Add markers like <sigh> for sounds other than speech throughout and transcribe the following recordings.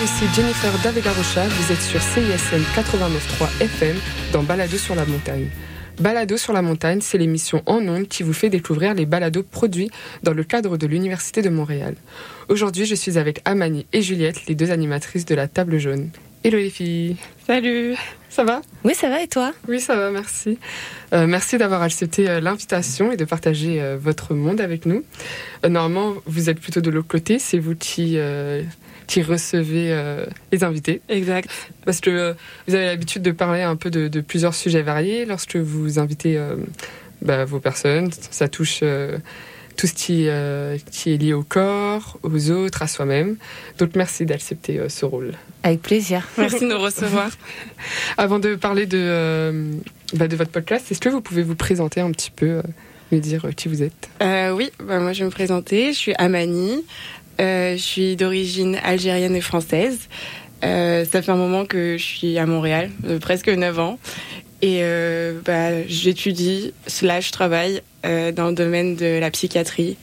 Bonjour, ici Jennifer Davega-Rocha, vous êtes sur CISM 89.3 FM dans Balado sur la montagne. Balado sur la montagne, c'est l'émission en ondes qui vous fait découvrir les balados produits dans le cadre de l'Université de Montréal. Aujourd'hui, je suis avec Amani et Juliette, les deux animatrices de la table jaune. Hello les filles Salut Ça va? Oui, ça va et toi? Oui, ça va, merci. Euh, merci d'avoir accepté euh, l'invitation et de partager euh, votre monde avec nous. Euh, normalement, vous êtes plutôt de l'autre côté, c'est vous qui, euh, qui recevez euh, les invités. Exact. Parce que euh, vous avez l'habitude de parler un peu de, de plusieurs sujets variés lorsque vous invitez euh, bah, vos personnes. Ça touche euh, tout ce qui, euh, qui est lié au corps, aux autres, à soi-même. Donc merci d'accepter euh, ce rôle. Avec plaisir. Merci de nous recevoir. <laughs> Avant de parler de, euh, bah, de votre podcast, est-ce que vous pouvez vous présenter un petit peu, euh, me dire qui vous êtes? Euh, oui, bah, moi je vais me présenter. Je suis Amani. Euh, je suis d'origine algérienne et française. Euh, ça fait un moment que je suis à Montréal, euh, presque 9 ans. Et euh, bah, j'étudie, slash travaille euh, dans le domaine de la psychiatrie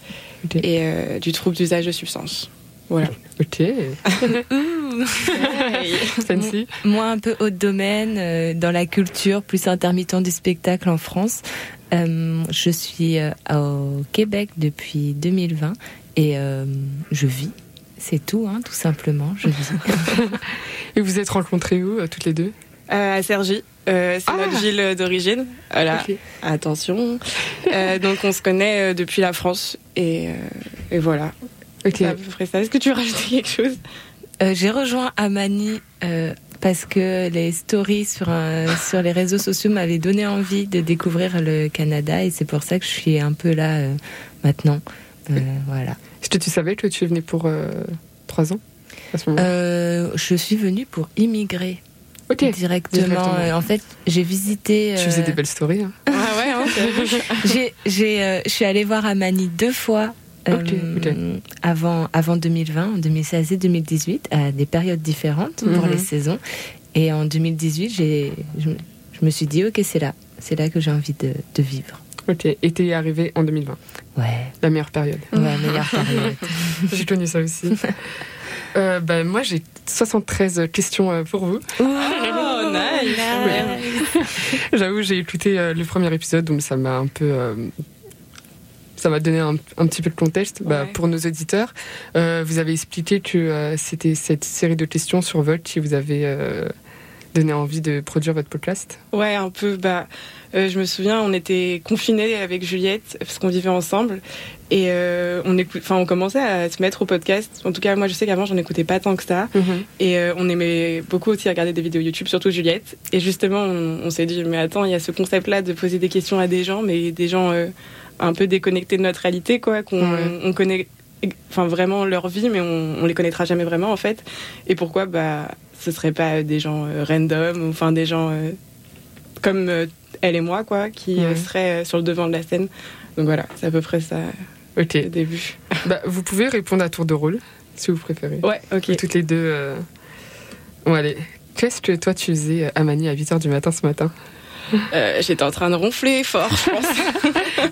et euh, du trouble d'usage de substances. Voilà. Ok, <laughs> fancy. Moi, un peu haut de domaine, euh, dans la culture, plus intermittent du spectacle en France. Euh, je suis euh, au Québec depuis 2020 et euh, je vis. C'est tout, hein, tout simplement. Je vis. <laughs> Et vous êtes rencontrés où, euh, toutes les deux? Euh, à euh, c'est Ah. notre ville d'origine. Voilà. Attention. Euh, <laughs> donc on se connaît depuis la France et, euh, et voilà. Ok. C'est à peu près ça. Est-ce que tu veux rajouter quelque chose? Euh, J'ai rejoint Amani euh, parce que les stories sur, un- sur les réseaux sociaux m'avaient donné envie de découvrir le Canada et c'est pour ça que je suis un peu là euh, maintenant. Euh, voilà. Est-ce que tu savais que tu venais pour euh, trois ans à ce moment Euh, je suis venue pour immigrer directement. directement. En fait, j'ai visité. Tu euh, faisais des belles stories. hein. Ah ouais, hein, c'est- <laughs> j'ai, j'ai, euh, je suis allée voir Amani deux fois. euh. Avant, avant 2020, en 2016 et 2018, à des périodes différentes pour Mhm. les saisons. Et en 2018, j'ai, je, me- je me suis dit, ok, c'est là. C'est là que j'ai envie de, de vivre. Ok. Et t'es arrivé en 2020, Ouais, la meilleure période. ouais meilleure période. <laughs> J'ai connu ça aussi. <laughs> Euh, bah, moi, j'ai 73 questions euh, pour vous. Oh, <laughs> nice. J'avoue, j'ai écouté euh, le premier épisode, donc ça m'a un peu. euh, ça m'a donné un, un petit peu de contexte bah, Ouais. pour nos auditeurs. Euh, vous avez expliqué que euh, c'était cette série de questions sur Volt qui vous avait euh, donné envie de produire votre podcast. Ouais, un peu. Bah, euh, je me souviens, on était confinés avec Juliette parce qu'on vivait ensemble et euh, on écoute, enfin, on commençait à se mettre au podcast. En tout cas, moi, je sais qu'avant, j'en écoutais pas tant que ça. Et euh, on aimait beaucoup aussi regarder des vidéos YouTube, surtout Juliette. Et justement, on, on s'est dit, mais attends, il y a ce concept-là de poser des questions à des gens, mais des gens un peu déconnectés de notre réalité, quoi, qu'on connaît, enfin vraiment leur vie, mais on, on les connaîtra jamais vraiment en fait. Et pourquoi, bah, ce serait pas des gens euh, random, ou enfin des gens euh, comme euh, elle et moi, quoi, qui euh, Ouais. seraient euh, sur le devant de la scène. Donc voilà, c'est à peu près ça Ok. le début. <laughs> Bah, vous pouvez répondre à tour de rôle, si vous préférez. Ouais, ok. Toutes les deux. euh, Bon, allez. Qu'est-ce que toi tu faisais, Amani, à 8h du matin ce matin? Euh, J'étais en train de ronfler fort, je pense. <laughs>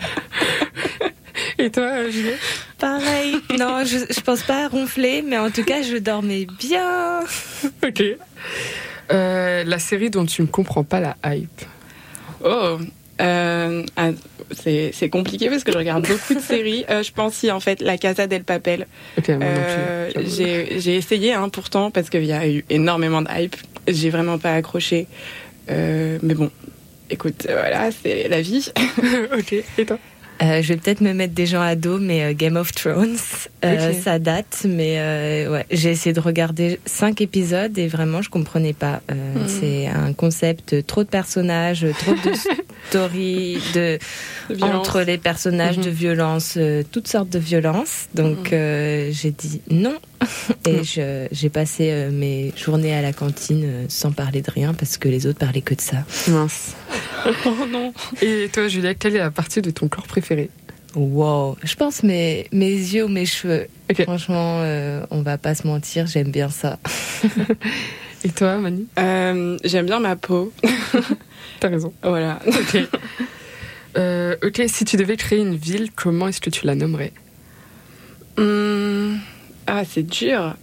Et toi, euh, Juliette? Pareil. Non, je, je pense pas à ronfler, mais en tout cas, je dormais bien. <laughs> Ok. Euh, la série dont tu ne comprends pas la hype. Oh, euh, ah, c'est c'est compliqué parce que je regarde beaucoup de séries. Euh, je pense si en fait La Casa del Papel. Ok, moi non plus, Euh. J'ai j'ai essayé hein, pourtant parce qu'il y a eu énormément de hype. J'ai vraiment pas accroché. Euh, mais bon, écoute, voilà, c'est la vie. <laughs> ok, et toi? Euh, je vais peut-être me mettre des gens à dos, mais euh, Game of Thrones, euh, ça date. Mais euh, ouais, j'ai essayé de regarder cinq épisodes et vraiment, je comprenais pas. Euh, Mhm. C'est un concept, trop de personnages, trop de <laughs> stories, de Violence. entre les personnages, Mhm. de violence, euh, toutes sortes de violences. Donc Mhm. euh, j'ai dit non. <laughs> Et Mhm. je- j'ai passé mes journées à la cantine sans parler de rien parce que les autres parlaient que de ça. Mince. <laughs> Oh non. Et toi, Juliette, quelle est la partie de ton corps préféré Wow. Je pense mes, mes yeux ou mes cheveux. Franchement, euh, on va pas se mentir, j'aime bien ça. <laughs> Et toi, Mani Euh, J'aime bien ma peau. <laughs> T'as raison. Voilà. Ok. Euh, ok, si tu devais créer une ville, comment est-ce que tu la nommerais? Hum, ah, c'est dur.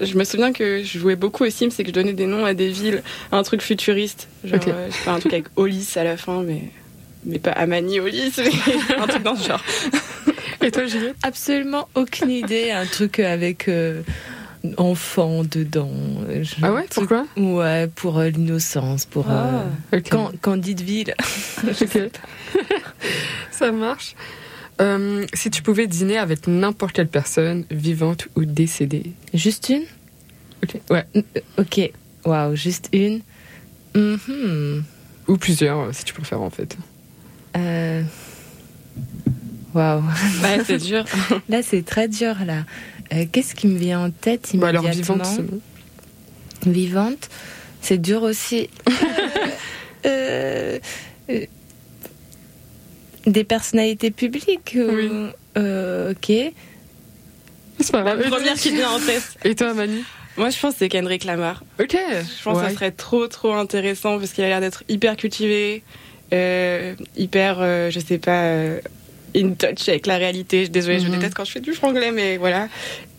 Je me souviens que je jouais beaucoup aux Sims et que je donnais des noms à des villes, un truc futuriste. Genre, euh, je sais pas, un truc avec <laughs> Olis à la fin, mais, mais pas Amani Olis, mais <laughs> un truc dans ce genre. <laughs> Et toi, Juliette? Absolument aucune idée. Un truc avec. Euh, enfant dedans. ah ouais, pourquoi Ouais, pour euh, l'innocence, pour ah, Candideville. Ça marche. Euh, si tu pouvais dîner avec n'importe quelle personne, vivante ou décédée Juste une? Ok. Ouais. Ok. Waouh, juste une mm-hmm. Ou plusieurs, si tu préfères, en fait. Euh... Waouh. <laughs> Ouais, c'est dur. <laughs> là, c'est très dur, là. Euh, qu'est-ce qui me vient en tête immédiatement bah alors, vivante, c'est Vivante, c'est dur aussi. <laughs> euh, euh des personnalités publiques Oui. Euh, ok. C'est pas grave. La première qui vient en tête. Et toi, Mani Moi, je pense que c'est Kendrick Lamar. Ok. Je pense que ça serait trop, trop intéressant parce qu'il a l'air d'être hyper cultivé, euh, hyper, euh, je sais pas, in touch avec la réalité. Désolée, je mhm. déteste quand je fais du franglais, mais voilà.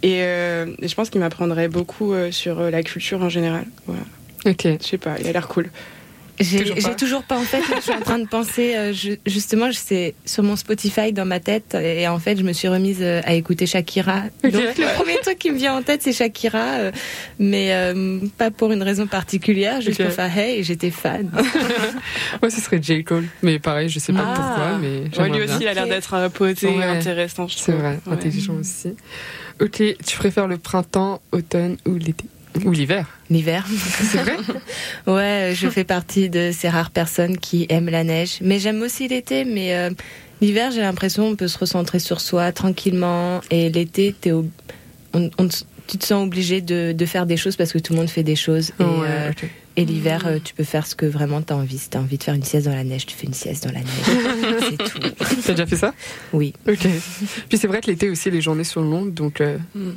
Et, je pense qu'il m'apprendrait beaucoup sur la culture en général. Voilà. Ok. Je sais pas, il a l'air cool. J'ai toujours, pas en fait. je suis en train de penser euh, justement, c'est sur mon Spotify dans ma tête et en fait, je me suis remise euh, à écouter Shakira. Donc le premier truc qui me vient en tête, c'est Shakira, euh, mais pas pour une raison particulière, juste pour faire hey, j'étais fan. <laughs> Moi, ce serait J Cole, mais pareil, je sais pas ah. pourquoi, mais lui aussi, il a l'air d'être un poté intéressant. C'est vrai, intelligent aussi. Ok, tu préfères le printemps, automne ou l'été? Ou l'hiver. L'hiver. C'est vrai <laughs> Ouais, je fais partie de ces rares personnes qui aiment la neige. Mais j'aime aussi l'été, mais euh, l'hiver, j'ai l'impression qu'on peut se recentrer sur soi tranquillement. Et l'été, tu te sens obligé de, faire des choses parce que tout le monde fait des choses. Et, euh, l'hiver, euh, tu peux faire ce que vraiment tu as envie. Si tu as envie de faire une sieste dans la neige, tu fais une sieste dans la neige. <laughs> c'est tout. T'as déjà fait ça? Oui. Ok. Puis c'est vrai que l'été aussi, les journées sont longues, donc... Mm.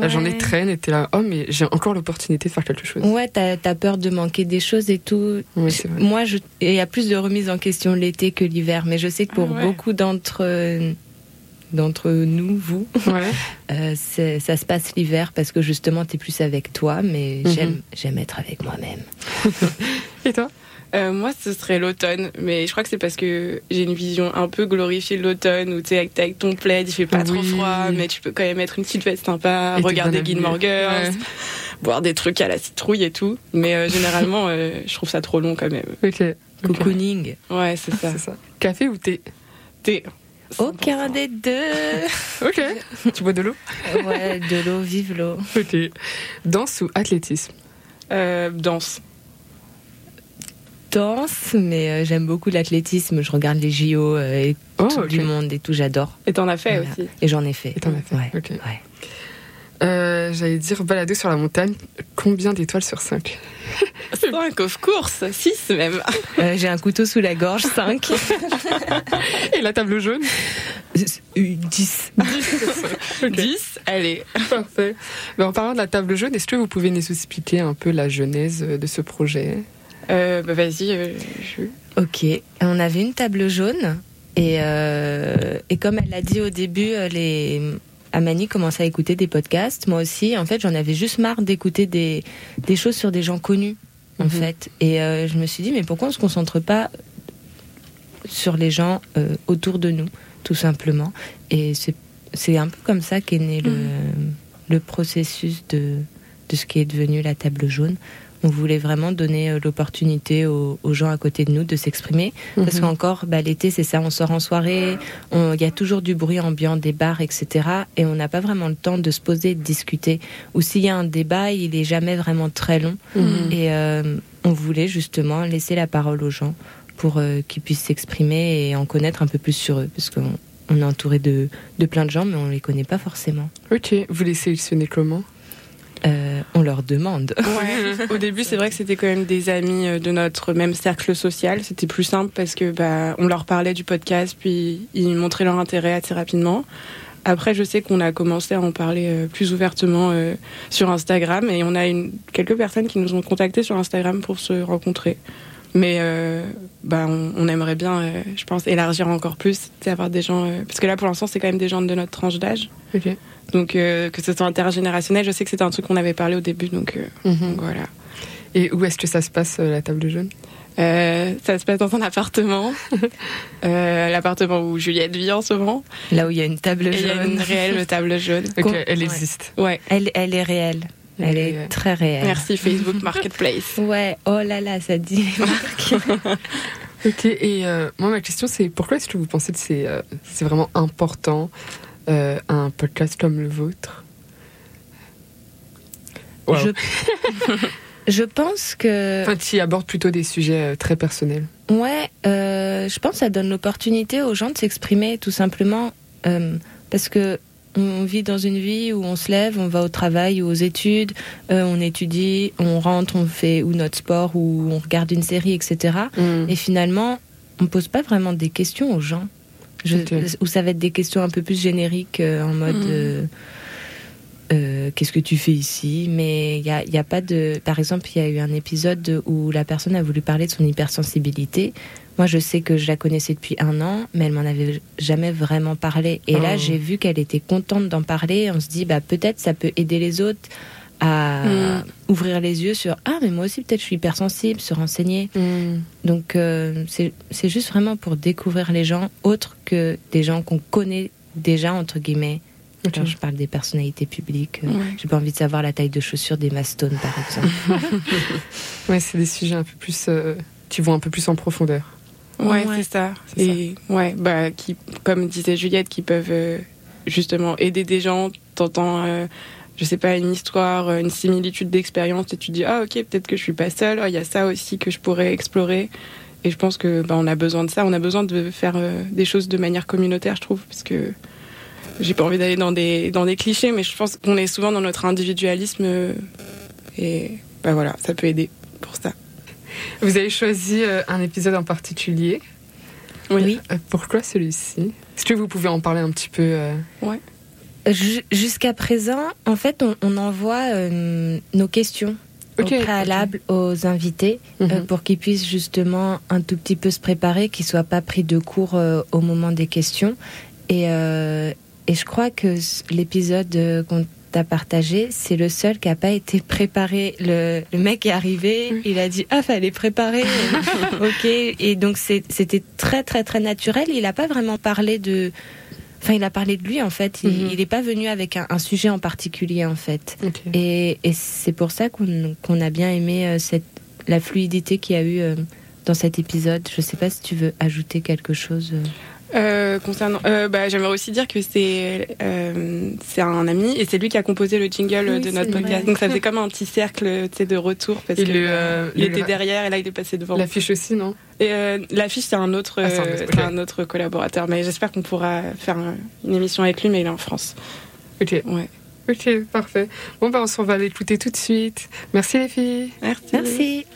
La journée traîne et t'es là, oh, mais j'ai encore l'opportunité de faire quelque chose. Ouais, t'as as peur de manquer des choses et tout. Oui, Moi, il y a plus de remise en question l'été que l'hiver, mais je sais que pour ah beaucoup d'entre d'entre nous, vous, <laughs> euh, ça se passe l'hiver parce que justement, t'es plus avec toi, mais mhm. j'aime être avec moi-même. <laughs> et toi? Euh, moi, ce serait l'automne, mais je crois que c'est parce que j'ai une vision un peu glorifiée de l'automne où tu es avec, ton plaid, il fait pas trop froid, mais tu peux quand même mettre une petite veste sympa, regarder Gilmore Girls, <laughs> boire des trucs à la citrouille et tout. Mais euh, généralement, euh, je trouve ça trop long quand même. Ok. Cocooning. Ouais, c'est ça. ça. Café ou thé? Thé. Aucun des deux. <laughs> ok. Tu bois de l'eau? Ouais, de l'eau, vive l'eau. Ok. Danse ou athlétisme? Danse danse, mais euh, j'aime beaucoup l'athlétisme. Je regarde les JO euh, et oh, tout du monde et tout, j'adore. Et t'en as fait aussi Et j'en ai fait. Et t'en as fait, ouais. Euh, j'allais dire balader sur la montagne. Combien d'étoiles sur 5 5 <laughs> of course, 6 même. J'ai un couteau sous la gorge, 5. <laughs> Et la table jaune? 10. 10, 10 allez. Parfait. Mais en parlant de la table jaune, est-ce que vous pouvez nous expliquer un peu la genèse de ce projet? Euh, bah Vas-y. Euh, ok. On avait une table jaune. Et, euh, et comme elle l'a dit au début, les, Amani commençait à écouter des podcasts. Moi aussi, en fait, j'en avais juste marre d'écouter des, des choses sur des gens connus, en mhm. fait. Et je me suis dit, mais pourquoi on se concentre pas sur les gens autour de nous, tout simplement? Et c'est un peu comme ça qu'est né le, mhm. le processus de, de ce qui est devenu la table jaune on voulait vraiment donner euh, l'opportunité aux, gens à côté de nous de s'exprimer. Parce mhm. qu'encore, bah, l'été, c'est ça, on sort en soirée, il y a toujours du bruit ambiant, des bars, etc. Et on n'a pas vraiment le temps de se poser, de discuter. Ou s'il y a un débat, il est jamais vraiment très long. Mhm. Et euh, on voulait justement laisser la parole aux gens pour euh, qu'ils puissent s'exprimer et en connaître un peu plus sur eux. Parce qu'on est entouré de, de plein de gens, mais on ne les connaît pas forcément. Ok, vous les sélectionnez comment? Euh, on leur demande. <laughs> Au début, c'est vrai que c'était quand même des amis euh, de notre même cercle social. C'était plus simple parce que bah, on leur parlait du podcast, puis ils montraient leur intérêt assez rapidement. Après, je sais qu'on a commencé à en parler euh, plus ouvertement sur Instagram et on a une, quelques personnes qui nous ont contactés sur Instagram pour se rencontrer. Mais bah, on, aimerait bien, je pense, élargir encore plus, avoir des gens. parce que là, pour l'instant, c'est quand même des gens de notre tranche d'âge. Donc, que ce soit intergénérationnel, je sais que c'était un truc qu'on avait parlé au début, donc, mhm. donc voilà. Et où est-ce que ça se passe, la table jaune euh, ça se passe dans un appartement, <laughs> euh, l'appartement où Juliette vit en ce moment. Là où il y a une table jaune. Il y a une réelle table jaune. elle existe. Ouais. Elle, elle est réelle. Elle, est, très réelle. Merci Facebook Marketplace. <laughs> ouais, oh là là, ça dit. <laughs> <laughs> ok, et euh, moi ma question c'est pourquoi est-ce que vous pensez que c'est c'est vraiment important un podcast comme le vôtre? Je... Je pense que. Enfin, tu abordes plutôt des sujets euh, très personnels. Ouais, euh, je pense que ça donne l'opportunité aux gens de s'exprimer tout simplement euh, parce que on vit dans une vie où on se lève, on va au travail ou aux études, on étudie, on rentre, on fait ou notre sport ou on regarde une série, etc. Mm. Et finalement, on pose pas vraiment des questions aux gens. Ou ça va être des questions un peu plus génériques en mode. Mm. Euh, qu'est-ce que tu fais ici? Mais il n'y a, y a, pas de. Par exemple, il y a eu un épisode où la personne a voulu parler de son hypersensibilité. Moi, je sais que je la connaissais depuis un an, mais elle m'en avait jamais vraiment parlé. Et là, oh. j'ai vu qu'elle était contente d'en parler. On se dit, bah peut-être ça peut aider les autres à hmm. ouvrir les yeux sur ah mais moi aussi peut-être je suis hypersensible, se renseigner. Hmm. Donc euh, c'est juste vraiment pour découvrir les gens autres que des gens qu'on connaît déjà entre guillemets je parle des personnalités publiques. Euh, j'ai pas envie de savoir la taille de chaussures des mastones, par exemple. <laughs> ouais, c'est des sujets un peu plus. Euh, qui vont un peu plus en profondeur. Ouais, c'est ça. Et ouais, bah, qui, comme disait Juliette, qui peuvent euh, justement aider des gens. T'entends, je sais pas, une histoire, une similitude d'expérience, et tu dis ah ok, peut-être que je suis pas seule. Il y a ça aussi que je pourrais explorer. Et je pense que bah, on a besoin de ça. On a besoin de faire des choses de manière communautaire, je trouve, parce que j'ai pas envie d'aller dans des, dans des clichés, mais je pense qu'on est souvent dans notre individualisme. Euh, et ben voilà, ça peut aider pour ça. Vous avez choisi euh, un épisode en particulier. Oui. Euh, pourquoi celui-ci? Est-ce que vous pouvez en parler un petit peu Ouais. Jusqu'à présent, en fait, on, envoie nos questions au préalable aux invités mhm. pour qu'ils puissent justement un tout petit peu se préparer, qu'ils soient pas pris de court au moment des questions. Et, et je crois que l'épisode t'a partagé, c'est le seul qui n'a pas été préparé. Le, mec est arrivé, il a dit ah fallait préparer, <laughs> ok. Et donc c'était très très très naturel. Il n'a pas vraiment parlé de, enfin il a parlé de lui en fait. Il n'est mhm. pas venu avec un, sujet en particulier en fait. Et, c'est pour ça qu'on a bien aimé euh, cette la fluidité qu'il y a eu euh, dans cet épisode. Je ne sais pas si tu veux ajouter quelque chose. Euh, concernant, euh, bah, j'aimerais aussi dire que c'est euh, c'est un ami et c'est lui qui a composé le jingle de notre podcast. Donc ça fait comme un petit cercle de retour parce qu'il euh, il était derrière et là il est passé devant. L'affiche aussi, non? Et euh, l'affiche c'est un autre ah, c'est un, autre collaborateur. Mais j'espère qu'on pourra faire une émission avec lui, mais il est en France. Ok. Ouais. Ok, parfait. Bon bah on va l'écouter tout de suite. Merci les filles. Merci. Merci.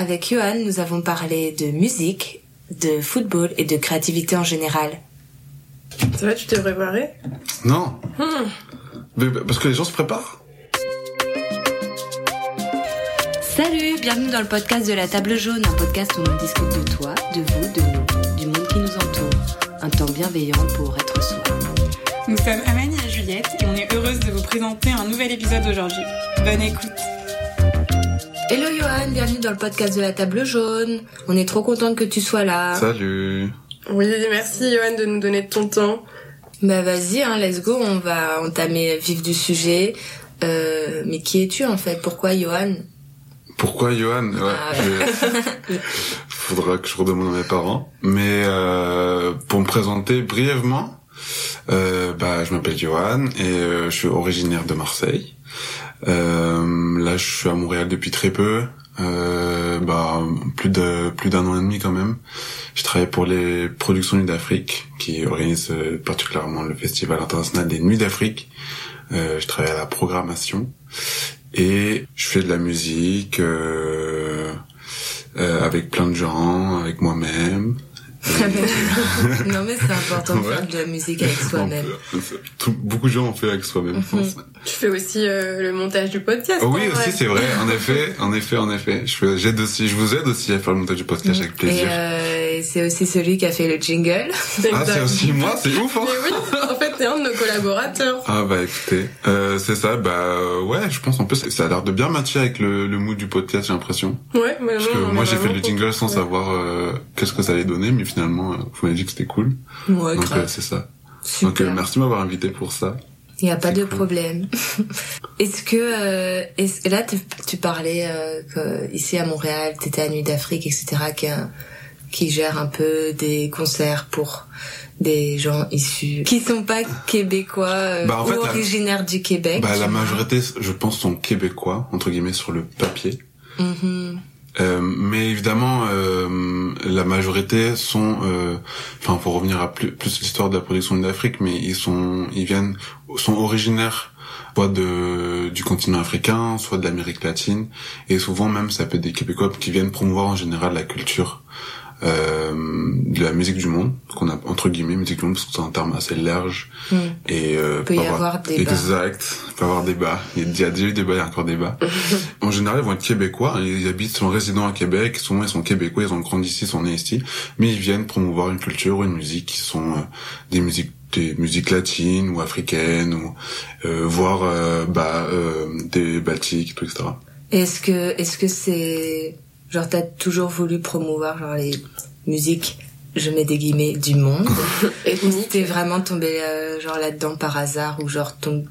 Avec Johan, nous avons parlé de musique, de football et de créativité en général. Ça va, tu t'es préparé? Non. Mais- parce que les gens se préparent. Salut, bienvenue dans le podcast de la table jaune, un podcast où on discute de toi, de vous, de nous, du monde qui nous entoure. Un temps bienveillant pour être soi. Nous sommes Amani et Juliette et on est heureuse de vous présenter un nouvel épisode aujourd'hui. Bonne écoute. Hello Johan, bienvenue dans le podcast de la table jaune. On est trop contente que tu sois là. Salut. Oui, merci Johan de nous donner de ton temps. Bah vas-y, hein, let's go, on va entamer le vif du sujet. Euh, mais qui es-tu en fait? Pourquoi Johan? Pourquoi Johan? Ouais, Ah je- <laughs> Faudra que je redemande à mes parents. Mais euh, pour me présenter brièvement, euh, bah, je m'appelle Johan et euh, je suis originaire de Marseille. Euh, là, je suis à Montréal depuis très peu. Euh, bah, plus de plus d'un an et demi quand même. Je travaille pour les Productions Nuits d'Afrique, qui organisent euh, particulièrement le Festival international des Nuits d'Afrique. Je travaille à la programmation et je fais de la musique euh, euh, avec plein de gens, avec moi-même. <laughs> Non mais c'est important de Ouais. faire de la musique avec soi-même. Beaucoup de gens ont fait avec soi-même, je pense. Tu fais aussi euh, le montage du podcast. Oh oui, en vrai. aussi c'est vrai. En effet, en effet, en effet. Je fais- j'aide aussi, je vous aide aussi à faire le montage du podcast avec Et plaisir. euh, c'est aussi celui qui a fait le jingle. Ah, c'est aussi moi, c'est ouf. Hein Mais oui, en fait, t'es un de nos collaborateurs. Ah bah écoutez, euh, c'est ça, bah ouais, je pense en plus ça a l'air de bien matcher avec le, le mood du podcast, j'ai l'impression. Ouais, mais Parce non, que moi j'ai fait le jingle sans savoir euh, qu'est-ce que ça allait donner, mais finalement euh, vous m'avez dit que c'était cool. Ouais, Donc euh, c'est ça. Donc Super. euh, merci de m'avoir invité pour ça. Il n'y a pas de cool. problème. <laughs> Est-ce que euh, là tu, tu parlais euh, que ici à Montréal, t'étais à Nuit d'Afrique, etc. Qui, a- qui gère un peu des concerts pour des gens issus qui sont pas québécois euh, Bah, en fait, ou la- originaires du Québec. Bah tu la majorité, je pense, sont québécois entre guillemets sur le papier. Mhm. Euh, mais évidemment, euh, la majorité sont, euh, enfin, pour revenir à plus, plus l'histoire de la production d'Afrique, mais ils sont, ils viennent, sont originaires soit du continent africain, soit de l'Amérique latine, et souvent même ça peut être des Québécois qui viennent promouvoir en général la culture euh, de la musique du monde, qu'on a entre guillemets musique du monde parce que c'est un terme assez large Mm. et euh, Peut y pas avoir débat. Exact, il peut y avoir débat. Il y a- il y a déjà eu débat, il y a encore débat. <laughs> en général, ils vont être québécois, ils habitent, sont résidents à Québec, souvent ils sont québécois, ils ont grandi ici, ils sont nés ici, mais ils viennent promouvoir une culture ou une musique qui sont euh, des musiques des musiques latines ou africaines ou euh, voire euh, bah euh, des baltiques tout etc Est-ce que est-ce que c'est genre t'as toujours voulu promouvoir genre les musiques je mets des guillemets du monde. <laughs> Ou t'es vraiment tombé euh, genre là-dedans par hasard ou genre ton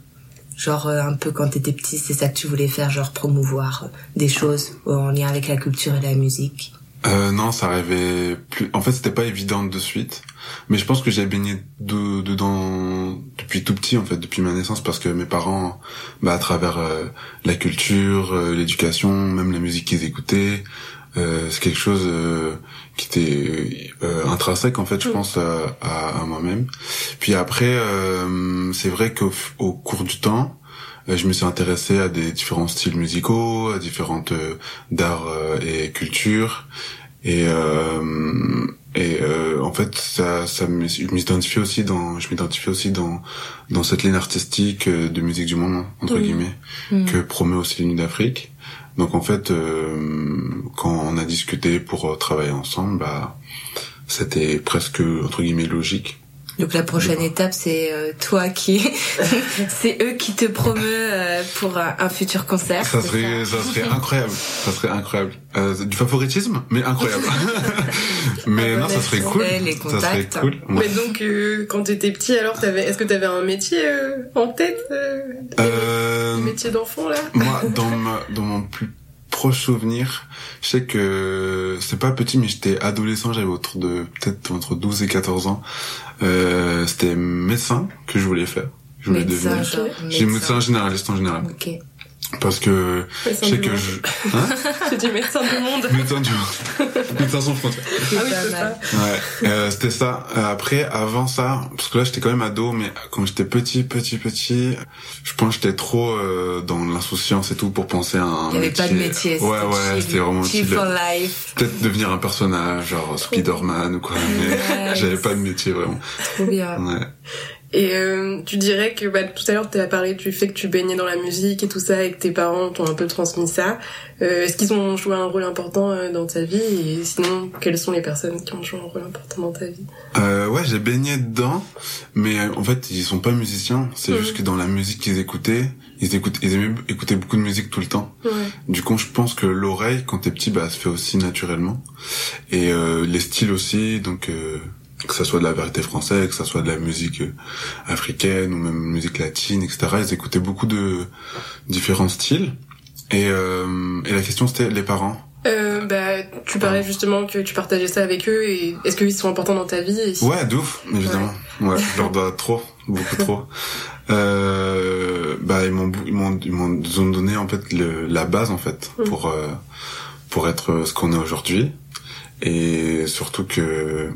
genre euh, un peu quand t'étais petit c'est ça que tu voulais faire genre promouvoir euh, des choses en lien avec la culture et la musique? Euh, non, ça arrivait plus. En fait, c'était pas évident de suite. Mais je pense que j'ai baigné de- dedans depuis tout petit, en fait, depuis ma naissance, parce que mes parents, bah, à travers euh, la culture, euh, l'éducation, même la musique qu'ils écoutaient, euh, c'est quelque chose euh, qui était euh, intrinsèque, en fait, je pense, à, à, moi-même. Puis après, euh, c'est vrai qu'au au cours du temps, je me suis intéressé à des différents styles musicaux, à différentes euh, d'art euh, et culture. Et, euh, et euh, en fait, ça, ça me, je m'identifie aussi dans, je m'identifie aussi dans, dans cette ligne artistique euh, de musique du monde entre Oui. guillemets Mm. que promeut aussi l'Union d'Afrique. Donc en fait, euh, quand on a discuté pour euh, travailler ensemble, bah, c'était presque entre guillemets logique Donc la prochaine étape, c'est euh, toi qui, <laughs> c'est eux qui te promeut euh, pour un, un futur concert. Ça serait, ça serait incroyable. Ça serait incroyable. Euh, du favoritisme, mais incroyable. <laughs> mais non, ça serait cool. Les Ça serait contacts. cool. Ouais. Mais donc, euh, quand t'étais petit, alors, t'avais, est-ce que t'avais un métier euh, en tête euh, Euh, Un métier d'enfant, là? moi, dans ma, dans mon plus proche souvenir, je sais que c'est pas petit, mais j'étais adolescent, j'avais autour de peut-être entre 12 et 14 ans. Euh, c'était médecin que je voulais faire. Je voulais Médecin, devenir. J'ai médecin généraliste en général. Ok. Parce que je Médecin sais du que monde. je... <laughs> Hein J'ai dit médecin du monde. Médecin du monde. Médecin sans frontières. Ah oui, c'est mal. Ouais, euh, c'était ça. Euh, Après, avant ça, parce que là j'étais quand même ado, mais quand j'étais petit, petit, petit, je pense que j'étais trop euh, dans l'insouciance et tout pour penser à un Il n'y avait métier. pas de métier. Ouais, ouais, c'était vraiment chill for life. Peut-être devenir un personnage, genre Spider-Man ou quoi, mais <laughs> j'avais pas de métier vraiment. Trop bien. Ouais. Et euh, tu dirais que bah, tout à l'heure, tu as parlé du fait que tu baignais dans la musique et tout ça, et que tes parents t'ont un peu transmis ça. Euh, Est-ce qu'ils ont joué un rôle important euh, dans ta vie? Et sinon, quelles sont les personnes qui ont joué un rôle important dans ta vie? Euh, ouais, j'ai baigné dedans, mais euh, en fait, ils sont pas musiciens. C'est Mhm. juste que dans la musique qu'ils écoutaient, ils écoutaient, ils aimaient écouter beaucoup de musique tout le temps. Ouais. Du coup, je pense que l'oreille, quand t'es petit, bah, se fait aussi naturellement. Et euh, les styles aussi, donc euh, que ça soit de la vérité française, que ça soit de la musique euh, africaine ou même musique latine, etc. Ils écoutaient beaucoup de différents styles. Et, euh, et la question, c'était les parents. Euh, bah, tu parlais justement que tu partageais ça avec eux, et est-ce qu'ils sont importants dans ta vie et Ouais, d'ouf, évidemment. Ouais, je leur dois trop, beaucoup trop. <laughs> Euh, bah, ils m'ont, ils m'ont, ils m'ont donné en fait le, la base en fait Mm. pour euh, pour être ce qu'on est aujourd'hui, et surtout que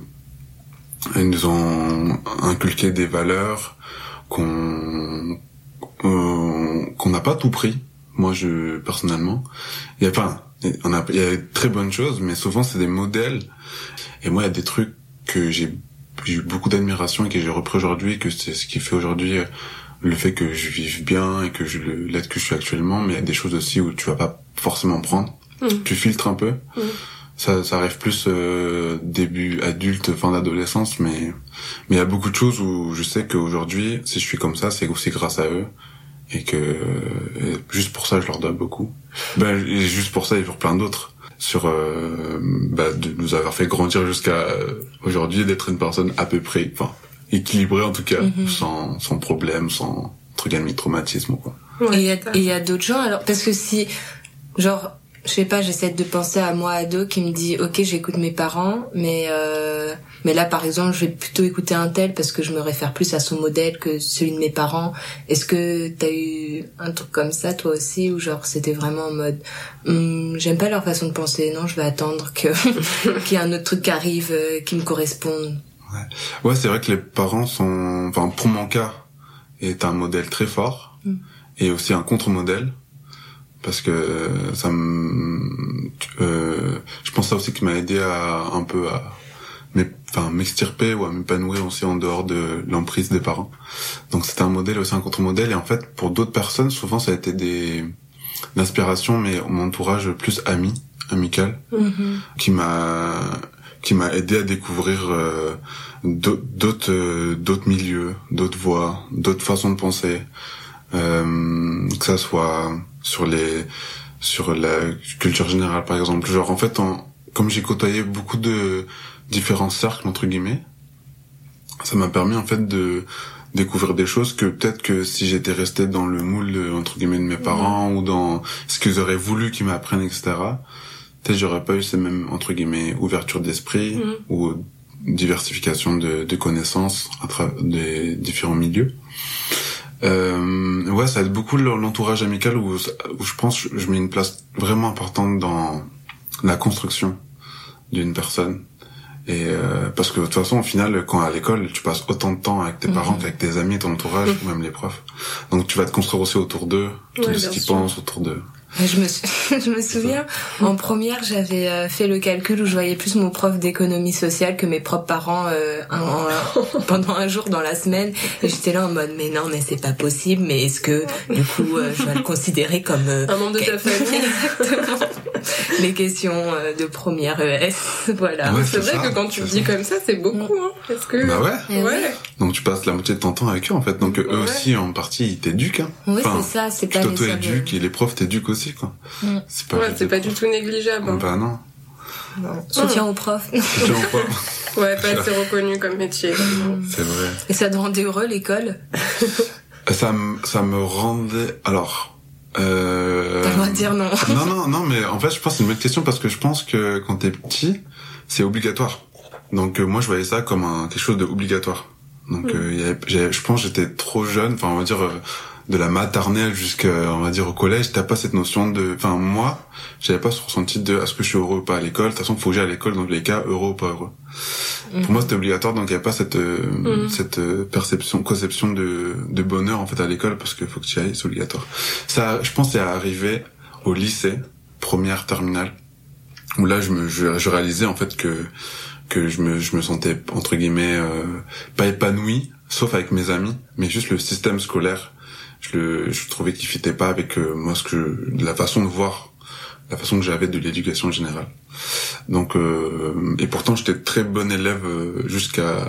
ils nous ont inculqué des valeurs qu'on euh, qu'on n'a pas tout pris. Moi, je personnellement, il y a pas, on a, il y a de très bonnes choses, mais souvent c'est des modèles. Et moi, il y a des trucs que j'ai j'ai eu beaucoup d'admiration et que j'ai repris aujourd'hui, que c'est ce qui fait aujourd'hui euh, le fait que je vive bien et que je l'être que je suis actuellement. Mais il y a des choses aussi où tu vas pas forcément prendre. Mm. Tu filtres un peu. Mm. Ça, ça arrive plus euh, début adulte, fin d'adolescence, mais mais il y a beaucoup de choses où je sais qu'aujourd'hui, si je suis comme ça, c'est aussi grâce à eux et que euh, juste pour ça, je leur dois beaucoup. Ben et juste pour ça et pour plein d'autres sur euh, bah, de nous avoir fait grandir jusqu'à euh, aujourd'hui, d'être une personne à peu près, enfin équilibrée en tout cas, Mhm. sans sans problème, sans truc traumatisme ou quoi. Ouais, Et il y a- et a, d'autres gens, alors, parce que si, genre, je sais pas, j'essaie de penser à moi ado qui me dit, ok, j'écoute mes parents, mais euh, mais là, par exemple, je vais plutôt écouter un tel parce que je me réfère plus à son modèle que celui de mes parents. Est-ce que t'as eu un truc comme ça, toi aussi, ou genre, c'était vraiment en mode, Hum, j'aime pas leur façon de penser, non, je vais attendre que <laughs> <laughs> qu'il y ait un autre truc qui arrive, euh, qui me corresponde. Ouais, c'est vrai que les parents sont, enfin pour mon cas, est un modèle très fort Mm. et aussi un contre-modèle parce que euh, ça me, euh, je pense ça aussi qui m'a aidé à un peu à, m'é- enfin m'extirper ou à m'épanouir aussi en dehors de l'emprise des parents. Donc c'était un modèle aussi un contre-modèle. Et en fait pour d'autres personnes souvent ça a été des d'inspiration mais mon entourage plus ami, amical qui m'a qui m'a aidé à découvrir euh, d'au- d'autres euh, d'autres milieux, d'autres voies, d'autres façons de penser, euh, que ça soit sur les sur la culture générale par exemple. Genre en fait, en, comme j'ai côtoyé beaucoup de différents cercles entre guillemets, ça m'a permis en fait de découvrir des choses que peut-être que si j'étais resté dans le moule de, entre guillemets de mes parents ou dans ce qu'ils auraient voulu qu'ils m'apprennent etc peut-être j'aurais pas eu ces mêmes entre guillemets ouverture d'esprit ou diversification de, de connaissances à travers des différents milieux euh, ouais ça aide beaucoup l'entourage amical où, où je pense que je mets une place vraiment importante dans la construction d'une personne. Et euh, parce que de toute façon au final quand à l'école tu passes autant de temps avec tes Mhm. parents qu'avec tes amis ton entourage ou même les profs. Donc tu vas te construire aussi autour d'eux Ouais, de ce qu'ils pensent autour d'eux Je me, <laughs> je me souviens, en première, j'avais euh, fait le calcul où je voyais plus mon prof d'économie sociale que mes propres parents euh, un- <laughs> pendant un jour dans la semaine. Et j'étais là en mode, mais non, mais c'est pas possible, mais est-ce que, du coup, euh, je vais le considérer comme... euh, Un membre de ta <laughs> famille. Exactement. <laughs> Les questions euh, de première ES, <laughs> voilà. Ouais, c'est vrai ça, que quand tu le dis comme ça, c'est beaucoup, hein. Parce que. bah ouais Eh Ouais. Donc tu passes la moitié de ton temps avec eux en fait. Donc eux Ouais. aussi en partie ils t'éduquent. Hein. Oui, Enfin, c'est ça, c'est Tu pas les t'auto-éduques et les profs t'éduquent aussi quoi. Mm. C'est pas Ouais, juste c'est des pas profs. du tout négligeable. hein. Bah non. Non. Soutien aux profs. Tu vois, pas. Ouais, pas assez reconnu comme métier. vraiment. C'est vrai. Et ça te rendait heureux l'école? <laughs> Ça ça me rendait alors. Euh... T'as le droit de dire non. non, non, non, mais en fait, je pense que c'est une bonne question parce que je pense que quand t'es petit, c'est obligatoire. Donc euh, moi, je voyais ça comme un quelque chose de obligatoire. Donc euh, il y avait- je pense que j'étais trop jeune, enfin on va dire euh, de la maternelle jusqu'à on va dire au collège, t'as pas cette notion de, enfin moi, j'avais pas ce ressenti de est-ce que je suis heureux ou pas à l'école? De toute façon, faut que j'aille à l'école dans tous les cas, heureux ou pas heureux. Pour moi, c'était obligatoire, donc il y avait pas cette euh, Mhm. cette euh, perception, conception de de bonheur en fait à l'école parce qu'il faut que tu ailles, c'est obligatoire. Ça, je pense, c'est arrivé au lycée, première terminale, où là, je me, je, je réalisais en fait que que je me, je me sentais entre guillemets euh, pas épanoui, sauf avec mes amis, mais juste le système scolaire, je le, je trouvais qu'il fitait pas avec euh, moi ce que je- la façon de voir, la façon que j'avais de l'éducation générale. Donc euh, et pourtant j'étais très bon élève euh, jusqu'à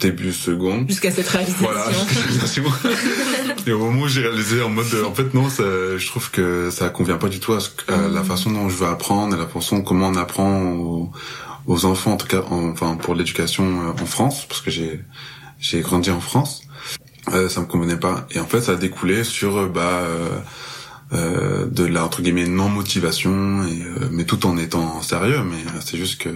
début seconde. Jusqu'à cette réalisation. Voilà. <laughs> Et au moment où j'ai réalisé en mode, en fait non, ça, je trouve que ça convient pas du tout à, ce, à la façon dont je veux apprendre, à la façon comment on apprend aux, aux enfants, en tout cas, en- enfin pour l'éducation euh, en France, parce que j'ai j'ai grandi en France. Euh, ça me convenait pas. Et en fait, ça a découlé sur euh, bah euh, euh, de la entre guillemets non motivation, et, euh, mais tout en étant sérieux. Mais c'est juste que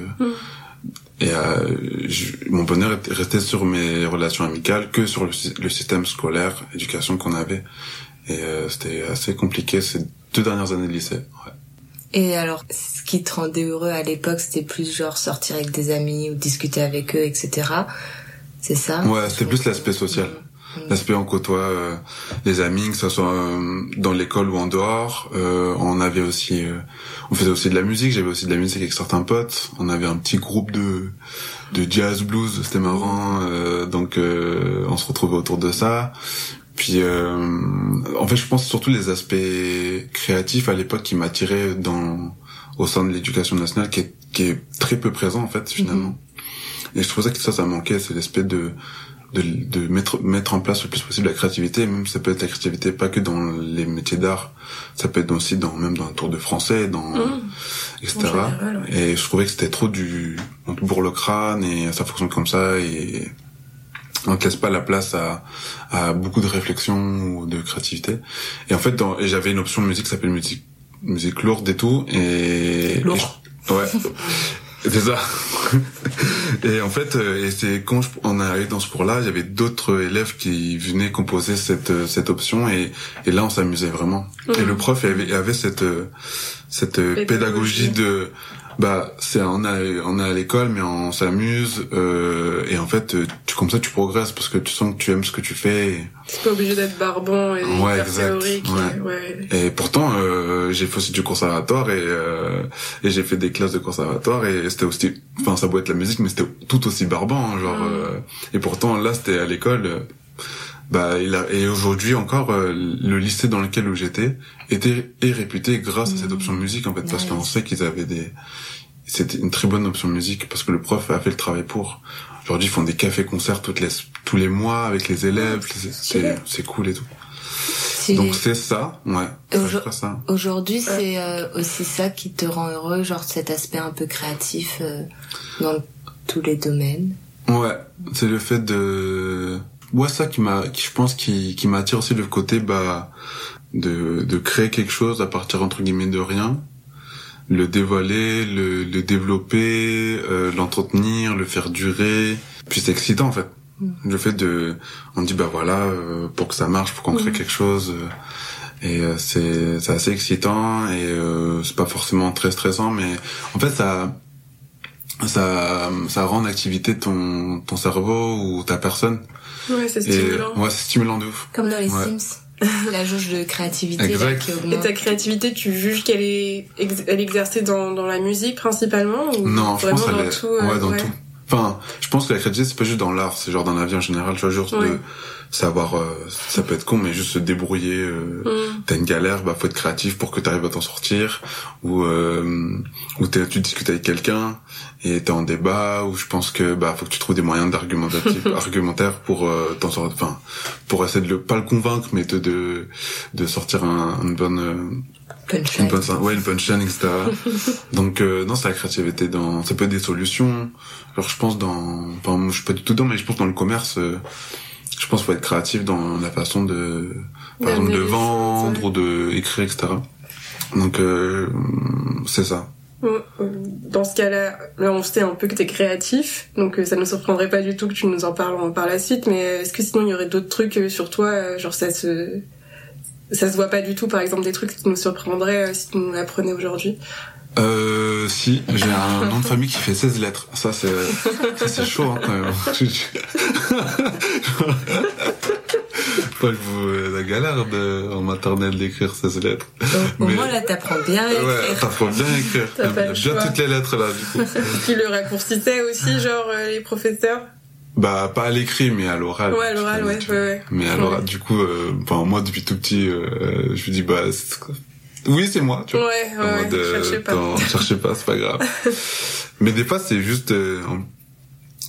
et euh, je- mon bonheur resté sur mes relations amicales que sur le, sy- le système scolaire, éducation qu'on avait. Et euh, c'était assez compliqué ces deux dernières années de lycée. Ouais. Et alors, ce qui te rendait heureux à l'époque, c'était plus genre sortir avec des amis ou discuter avec eux, etc. C'est ça? Ouais, c'était plus l'aspect social. L'aspect on côtoie euh, les amis, que ce soit euh, dans l'école ou en dehors. Euh, on avait aussi, euh, on faisait aussi de la musique. J'avais aussi de la musique avec certains potes. On avait un petit groupe de de jazz blues. C'était marrant. euh, donc euh, on se retrouvait autour de ça. Puis euh, en fait, je pense surtout les aspects créatifs à l'époque qui m'attiraient dans au sein de l'éducation nationale, qui est qui est très peu présent en fait finalement. Et je trouvais que ça, ça manquait, c'est l'aspect de de, de mettre mettre en place le plus possible la créativité même ça peut être la créativité pas que dans les métiers d'art ça peut être aussi dans même dans le tour de français dans Mmh. etc En général, ouais. et je trouvais que c'était trop du on te bourre le crâne et ça fonctionne comme ça et on te laisse pas la place à, à beaucoup de réflexion ou de créativité et en fait dans, j'avais une option de musique qui s'appelle musique musique lourde et tout et Lourd. et je- ouais <laughs> c'est ça <laughs> et en fait, euh, et c'est quand je- on est arrivé dans ce cours-là, il y avait d'autres élèves qui venaient composer cette euh, cette option et et là on s'amusait vraiment. Et le prof avait, avait cette euh, cette Pédagogie. pédagogie de bah c'est on a on est à l'école mais on s'amuse euh, et en fait euh, tu comme ça tu progresses parce que tu sens que tu aimes ce que tu fais et, C'est pas obligé d'être barbant et Ouais, exact. théorique. Ouais. et- ouais. et pourtant euh, j'ai fait aussi du conservatoire et euh, et j'ai fait des classes de conservatoire et c'était aussi enfin ça doit être la musique mais c'était tout aussi barbant hein, genre Mm. euh, et pourtant là c'était à l'école euh, bah il a, et aujourd'hui encore euh, le lycée dans lequel où j'étais était est réputé grâce à cette option musique en fait parce qu'on sait qu'ils avaient des c'était une très bonne option musique parce que le prof a fait le travail pour. Aujourd'hui ils font des cafés concerts toutes les tous les mois avec les élèves c'est c'est- c'est cool. et tout. Donc c'est ça ouais. Aujourd- ça. Aujourd'hui, c'est euh, aussi ça qui te rend heureux, genre cet aspect un peu créatif euh, dans tous les domaines? Ouais, c'est le fait de ouais ça qui m'a qui je pense qui qui m'attire aussi le côté bah de de créer quelque chose à partir entre guillemets de rien, le dévoiler, le le développer, euh, l'entretenir, le faire durer, puis c'est excitant en fait. Le fait de on dit bah voilà euh, pour que ça marche, pour qu'on crée quelque chose. Euh, et euh, c'est c'est assez excitant et euh, c'est pas forcément très stressant mais en fait ça ça ça rend en activité ton ton cerveau ou ta personne Ouais, c'est et stimulant. ouais c'est stimulant de ouf Comme dans les Ouais. Sims. la jauge de créativité là, Exact. Et ta créativité, tu juges qu'elle est, ex- elle est exercée dans, dans la musique principalement ou non je pense dans est tout euh, ouais dans ouais. tout Enfin, je pense que la créativité c'est pas juste dans l'art, c'est genre dans la vie en général, tu vois, juste Ouais. de savoir, euh, ça peut être con, mais juste se débrouiller. Euh, Mm. T'as une galère, bah faut être créatif pour que t'arrives à t'en sortir. Ou euh, ou t'es- tu discutes avec quelqu'un et t'es en débat. Ou je pense que bah faut que tu trouves des moyens d'argumentatif, <laughs> argumentaires pour euh, t'en sortir. Enfin, pour essayer de le pas le convaincre, mais de de, de sortir un, une bonne euh, une Punchline. bonne ouais une punchline etc <laughs> donc euh, non c'est la créativité dans ça peut être des solutions alors je pense dans enfin je suis pas du tout dedans mais je pense dans le commerce euh, je pense qu'il faut être créatif dans la façon de par exemple de vendre ou de écrire etc donc euh, c'est ça. Ouais, euh, Dans ce cas-là, là on sait un peu que t'es créatif, donc euh, ça ne nous surprendrait pas du tout que tu nous en parles par la suite, mais euh, est-ce que sinon il y aurait d'autres trucs sur toi, genre ça se... Ça se voit pas du tout, par exemple, des trucs qui nous surprendraient si tu nous l'apprenais aujourd'hui? Euh, si j'ai un <laughs> nom de famille qui fait 16 lettres ça c'est ça c'est chaud hein, quand même <laughs> <laughs> pas que vous la galère de, en maternelle d'écrire 16 lettres Au Mais- moins là, t'apprends bien à Ouais, écrire. t'apprends bien à écrire. T'as bien choix. toutes les lettres là, du coup. Qui le raccourcissait aussi, genre euh, les professeurs? Bah, pas à l'écrit, mais à l'oral. Ouais, à l'oral, ouais, ouais, ouais. Mais à l'oral, du coup, euh, moi, depuis tout petit, euh, je me dis, bah, c'est- oui, c'est moi, tu vois. Ouais, ouais, mode, ouais, euh, cherchez pas. cherchez pas, c'est pas grave. <laughs> mais des fois, c'est juste, euh,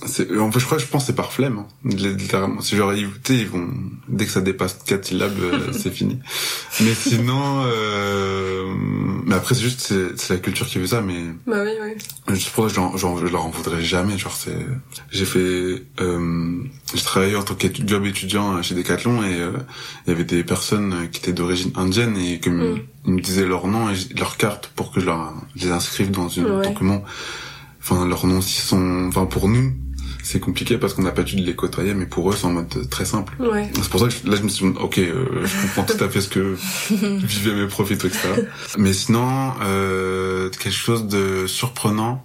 c'est, en fait, je crois, je pense, que c'est par flemme, hein, littéralement. Ils, tu sais, ils vont, dès que ça dépasse quatre syllabes, euh, <laughs> c'est fini. Mais sinon, euh, mais après, c'est juste, c'est, c'est la culture qui veut ça, mais Bah oui, oui. J'en, j'en- je leur en voudrais jamais. Genre, c'est, j'ai fait, euh, j'ai travaillé en tant que job étudiant chez Decathlon et euh, il y avait des personnes qui étaient d'origine indienne et comme Mm. ils me disaient leur nom et leur carte pour que je leur je les inscrive dans une Ouais. document. Enfin, leurs noms aussi sont, enfin pour nous, c'est compliqué parce qu'on n'a pas dû de les côtoyer, mais pour eux, c'est en mode très simple. Ouais. C'est pour ça que je- là je me suis dit, ok, euh, je comprends tout à fait ce que <laughs> vivaient mes profs et tout, etc. Mais sinon, euh, quelque chose de surprenant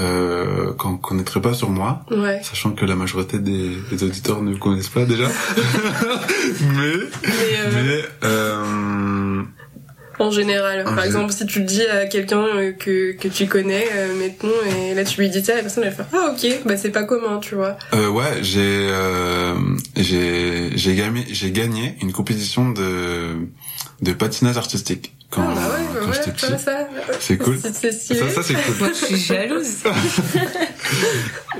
euh, qu'on connaîtrait pas sur moi, Ouais. sachant que la majorité des, des auditeurs ne connaissent pas déjà. <laughs> <laughs> mais Mais, euh, mais euh, En général, En par exemple, si tu le dis à quelqu'un euh, que, que tu connais, euh, maintenant, et là tu lui dis ça, la personne elle fait Ah ok, bah c'est pas commun, tu vois. euh, ouais, j'ai euh, j'ai j'ai gagné j'ai gagné une compétition de de patinage artistique quand, ah bah ouais, bah quand voilà, j'étais tu vois petit. ça. C'est cool. C'est. Ça, ça c'est cool. Moi, je suis jalouse. <laughs>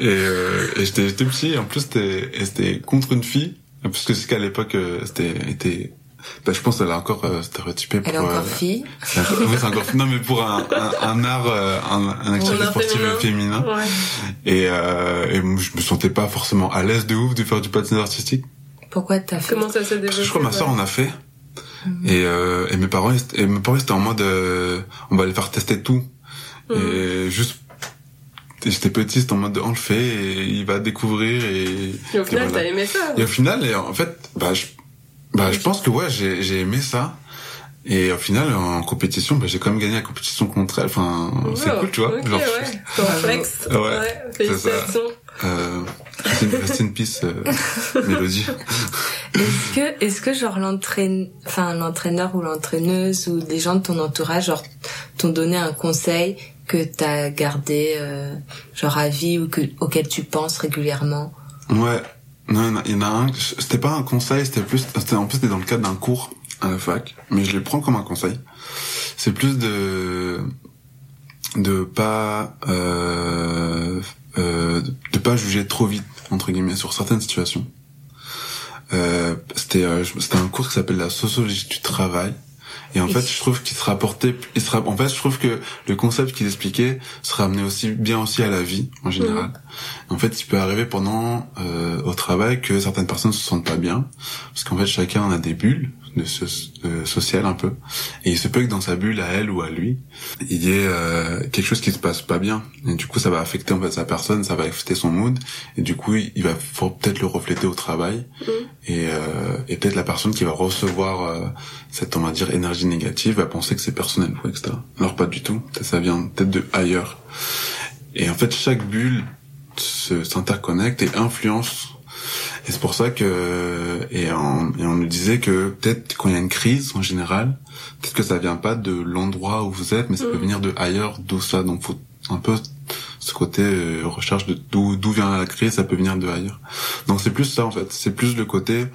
Et, euh, et j'étais j'étais petit, et en plus c'était et c'était contre une fille, parce que c'est qu'à l'époque euh, c'était était bah, je pense qu'elle est encore euh, stéréotypée pour Elle est encore euh, fille. <laughs> oui, c'est encore non mais pour un, un, un art euh, un, un activité sportive féminin. féminin, Ouais. et euh, et moi, je me sentais pas forcément à l'aise de ouf de faire du patinage artistique Pourquoi t'as fait Comment ça s'est parce développé que je crois que ma soeur en a fait Mhm. et euh, et mes parents et mes parents étaient en mode euh, on va les faire tester tout Mhm. et juste j'étais petit c'était en mode on le fait et il va découvrir et Et au final, voilà. t'as aimé ça. Et au final, et en fait, bah, je, bah, je pense que ouais, j'ai, j'ai aimé ça. Et au final, en compétition, bah, j'ai quand même gagné la compétition contre elle. Enfin, c'est cool, tu vois. Ok, Genre, ouais. Ton flex. Ouais, Ouais. Félicitations. euh, rest in- peace, euh, <laughs> Mélodie. Est-ce que, est-ce que genre l'entraîne, enfin l'entraîneur ou l'entraîneuse ou des gens de ton entourage genre t'ont donné un conseil que t'as gardé euh, genre à vie ou que auquel tu penses régulièrement? Ouais. Non, il y en a un, c'était pas un conseil, c'était plus, c'était, en plus, c'était dans le cadre d'un cours à la fac, mais je le prends comme un conseil. C'est plus de, de pas, euh, euh, de pas juger trop vite, entre guillemets, sur certaines situations. Euh, c'était, euh, c'était un cours qui s'appelle la sociologie du travail. Et en fait, je trouve qu'il se rapportait, il sera, en fait, je trouve que le concept qu'il expliquait se ramenait aussi bien aussi à la vie, en général. En fait, il peut arriver pendant euh, au travail que certaines personnes se sentent pas bien, parce qu'en fait, chacun en a des bulles de so euh, sociales un peu, et il se peut que dans sa bulle à elle ou à lui, il y ait euh, quelque chose qui se passe pas bien, et du coup, ça va affecter en fait sa personne, ça va affecter son mood, et du coup, il va peut-être le refléter au travail, et, euh, et peut-être la personne qui va recevoir euh, cette on va dire énergie négative va penser que c'est personnel, ou etc. Alors pas du tout, ça vient peut-être de ailleurs. Et en fait, chaque bulle se- s'interconnecte et influence. Et c'est pour ça que et on, et on nous disait que peut-être quand il y a une crise en général, peut-être que ça vient pas de l'endroit où vous êtes, mais ça peut Mhm. venir de ailleurs, d'où ça. Donc faut un peu Ce côté euh, recherche de d'où d'où vient la crise, ça peut venir de ailleurs. Donc c'est plus ça en fait. C'est plus le côté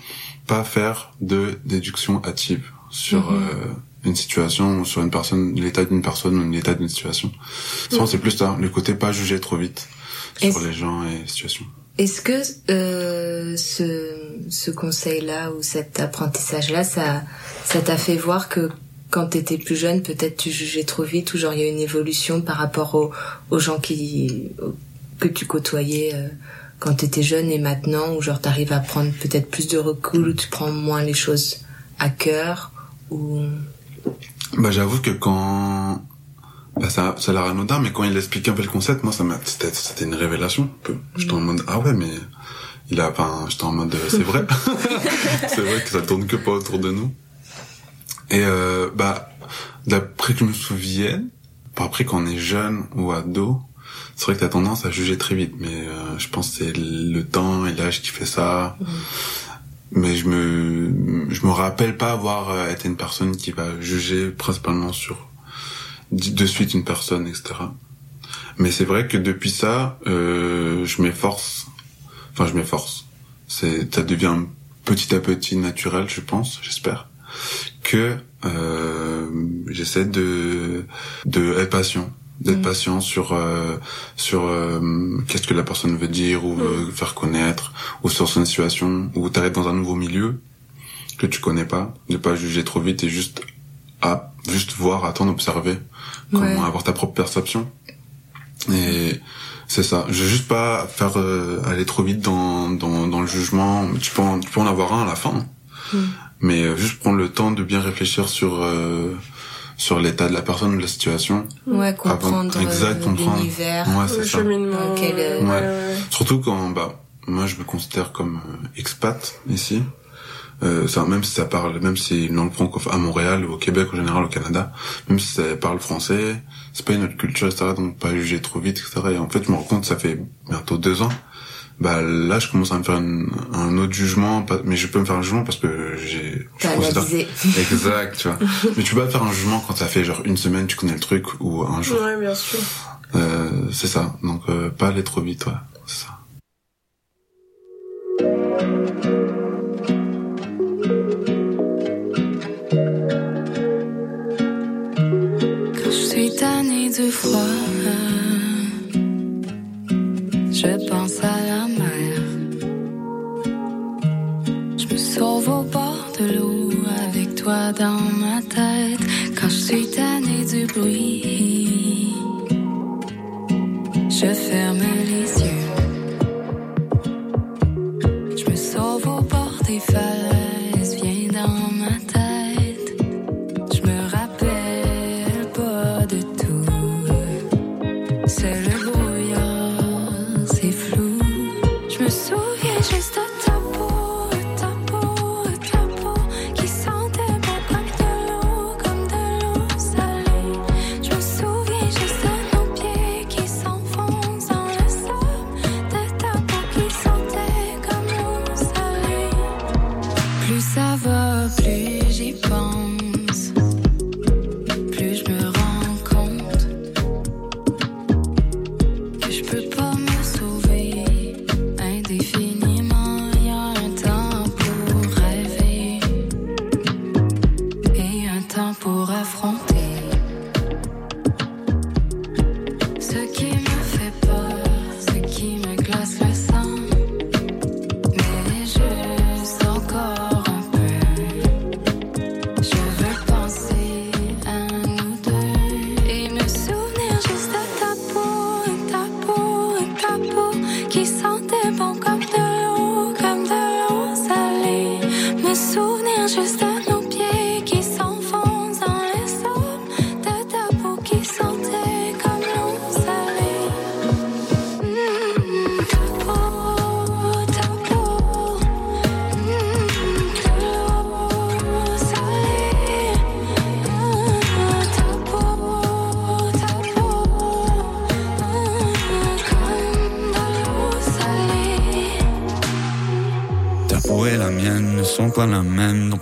pas faire de déduction hâtive sur Mhm. euh, une situation, ou sur une personne, l'état d'une personne ou l'état d'une situation. Souvent c'est plus ça, le côté pas juger trop vite sur les gens et les situations. Est-ce que euh, ce, ce conseil-là ou cet apprentissage-là, ça ça t'a fait voir que quand t'étais plus jeune, peut-être tu jugeais trop vite ou genre il y a une évolution par rapport aux, gens qui que tu côtoyais euh, quand t'étais jeune et maintenant ou genre t'arrives à prendre peut-être plus de recul ou tu prends moins les choses à cœur ou Bah j'avoue que quand bah, ça ça a l'air anodin mais quand il expliquait un peu le concept moi ça m'a c'était c'était une révélation. J'étais en mode ah ouais mais il a enfin j'étais en mode euh, c'est vrai. <laughs> c'est vrai que ça tourne que pas autour de nous. Et euh, bah d'après que je me souvienne, après quand on est jeune ou ado, c'est vrai que t'as tendance à juger très vite mais euh, je pense que c'est le temps et l'âge qui fait ça. Mais je me, je me rappelle pas avoir euh, été une personne qui va juger principalement sur de de suite une personne, etc. Mais c'est vrai que depuis ça, euh, je m'efforce. Enfin, je m'efforce. C'est, ça devient petit à petit naturel, je pense, j'espère, que euh, j'essaie de de être patient, d'être Mm. patient sur euh, sur euh, qu'est-ce que la personne veut dire ou veut faire connaître ou sur son situation ou t'arrêtes dans un nouveau milieu que tu connais pas, ne pas juger trop vite et juste à juste voir, attendre, observer, comment Ouais. avoir ta propre perception. Et c'est ça. Je veux juste pas faire euh, aller trop vite dans, dans dans le jugement. Tu peux en, tu peux en avoir un à la fin, Mm. mais euh, juste prendre le temps de bien réfléchir sur euh, sur l'état de la personne, de la situation. ouais comprendre Avant- exact, euh, comprendre. l'univers. Ouais, Le c'est ça. cheminement. Quel, euh, ouais, Ouais. ouais. Surtout quand bah moi je me considère comme euh, expat ici. Euh, ça, même si ça parle, même si une langue francophone à Montréal ou au Québec en général au Canada, même si ça parle français, c'est pas une autre culture, etc. Donc pas juger trop vite, etc. Et en fait, je me rends compte, ça fait bientôt deux ans. Bah là, je commence à me faire une- un autre jugement, mais je peux me faire un jugement parce que j'ai. T'as analysé. <laughs> Exact, tu vois. <laughs> mais tu peux pas faire un jugement quand ça fait genre une semaine, tu connais le truc ou un jour. Ouais, bien sûr. Euh, c'est ça. Donc euh, pas aller trop vite, ouais. C'est ça. De froid, je pense à la mer. Je me sauve au bord de l'eau avec toi dans ma tête. Quand je suis tannée du bruit, je ferme les yeux. La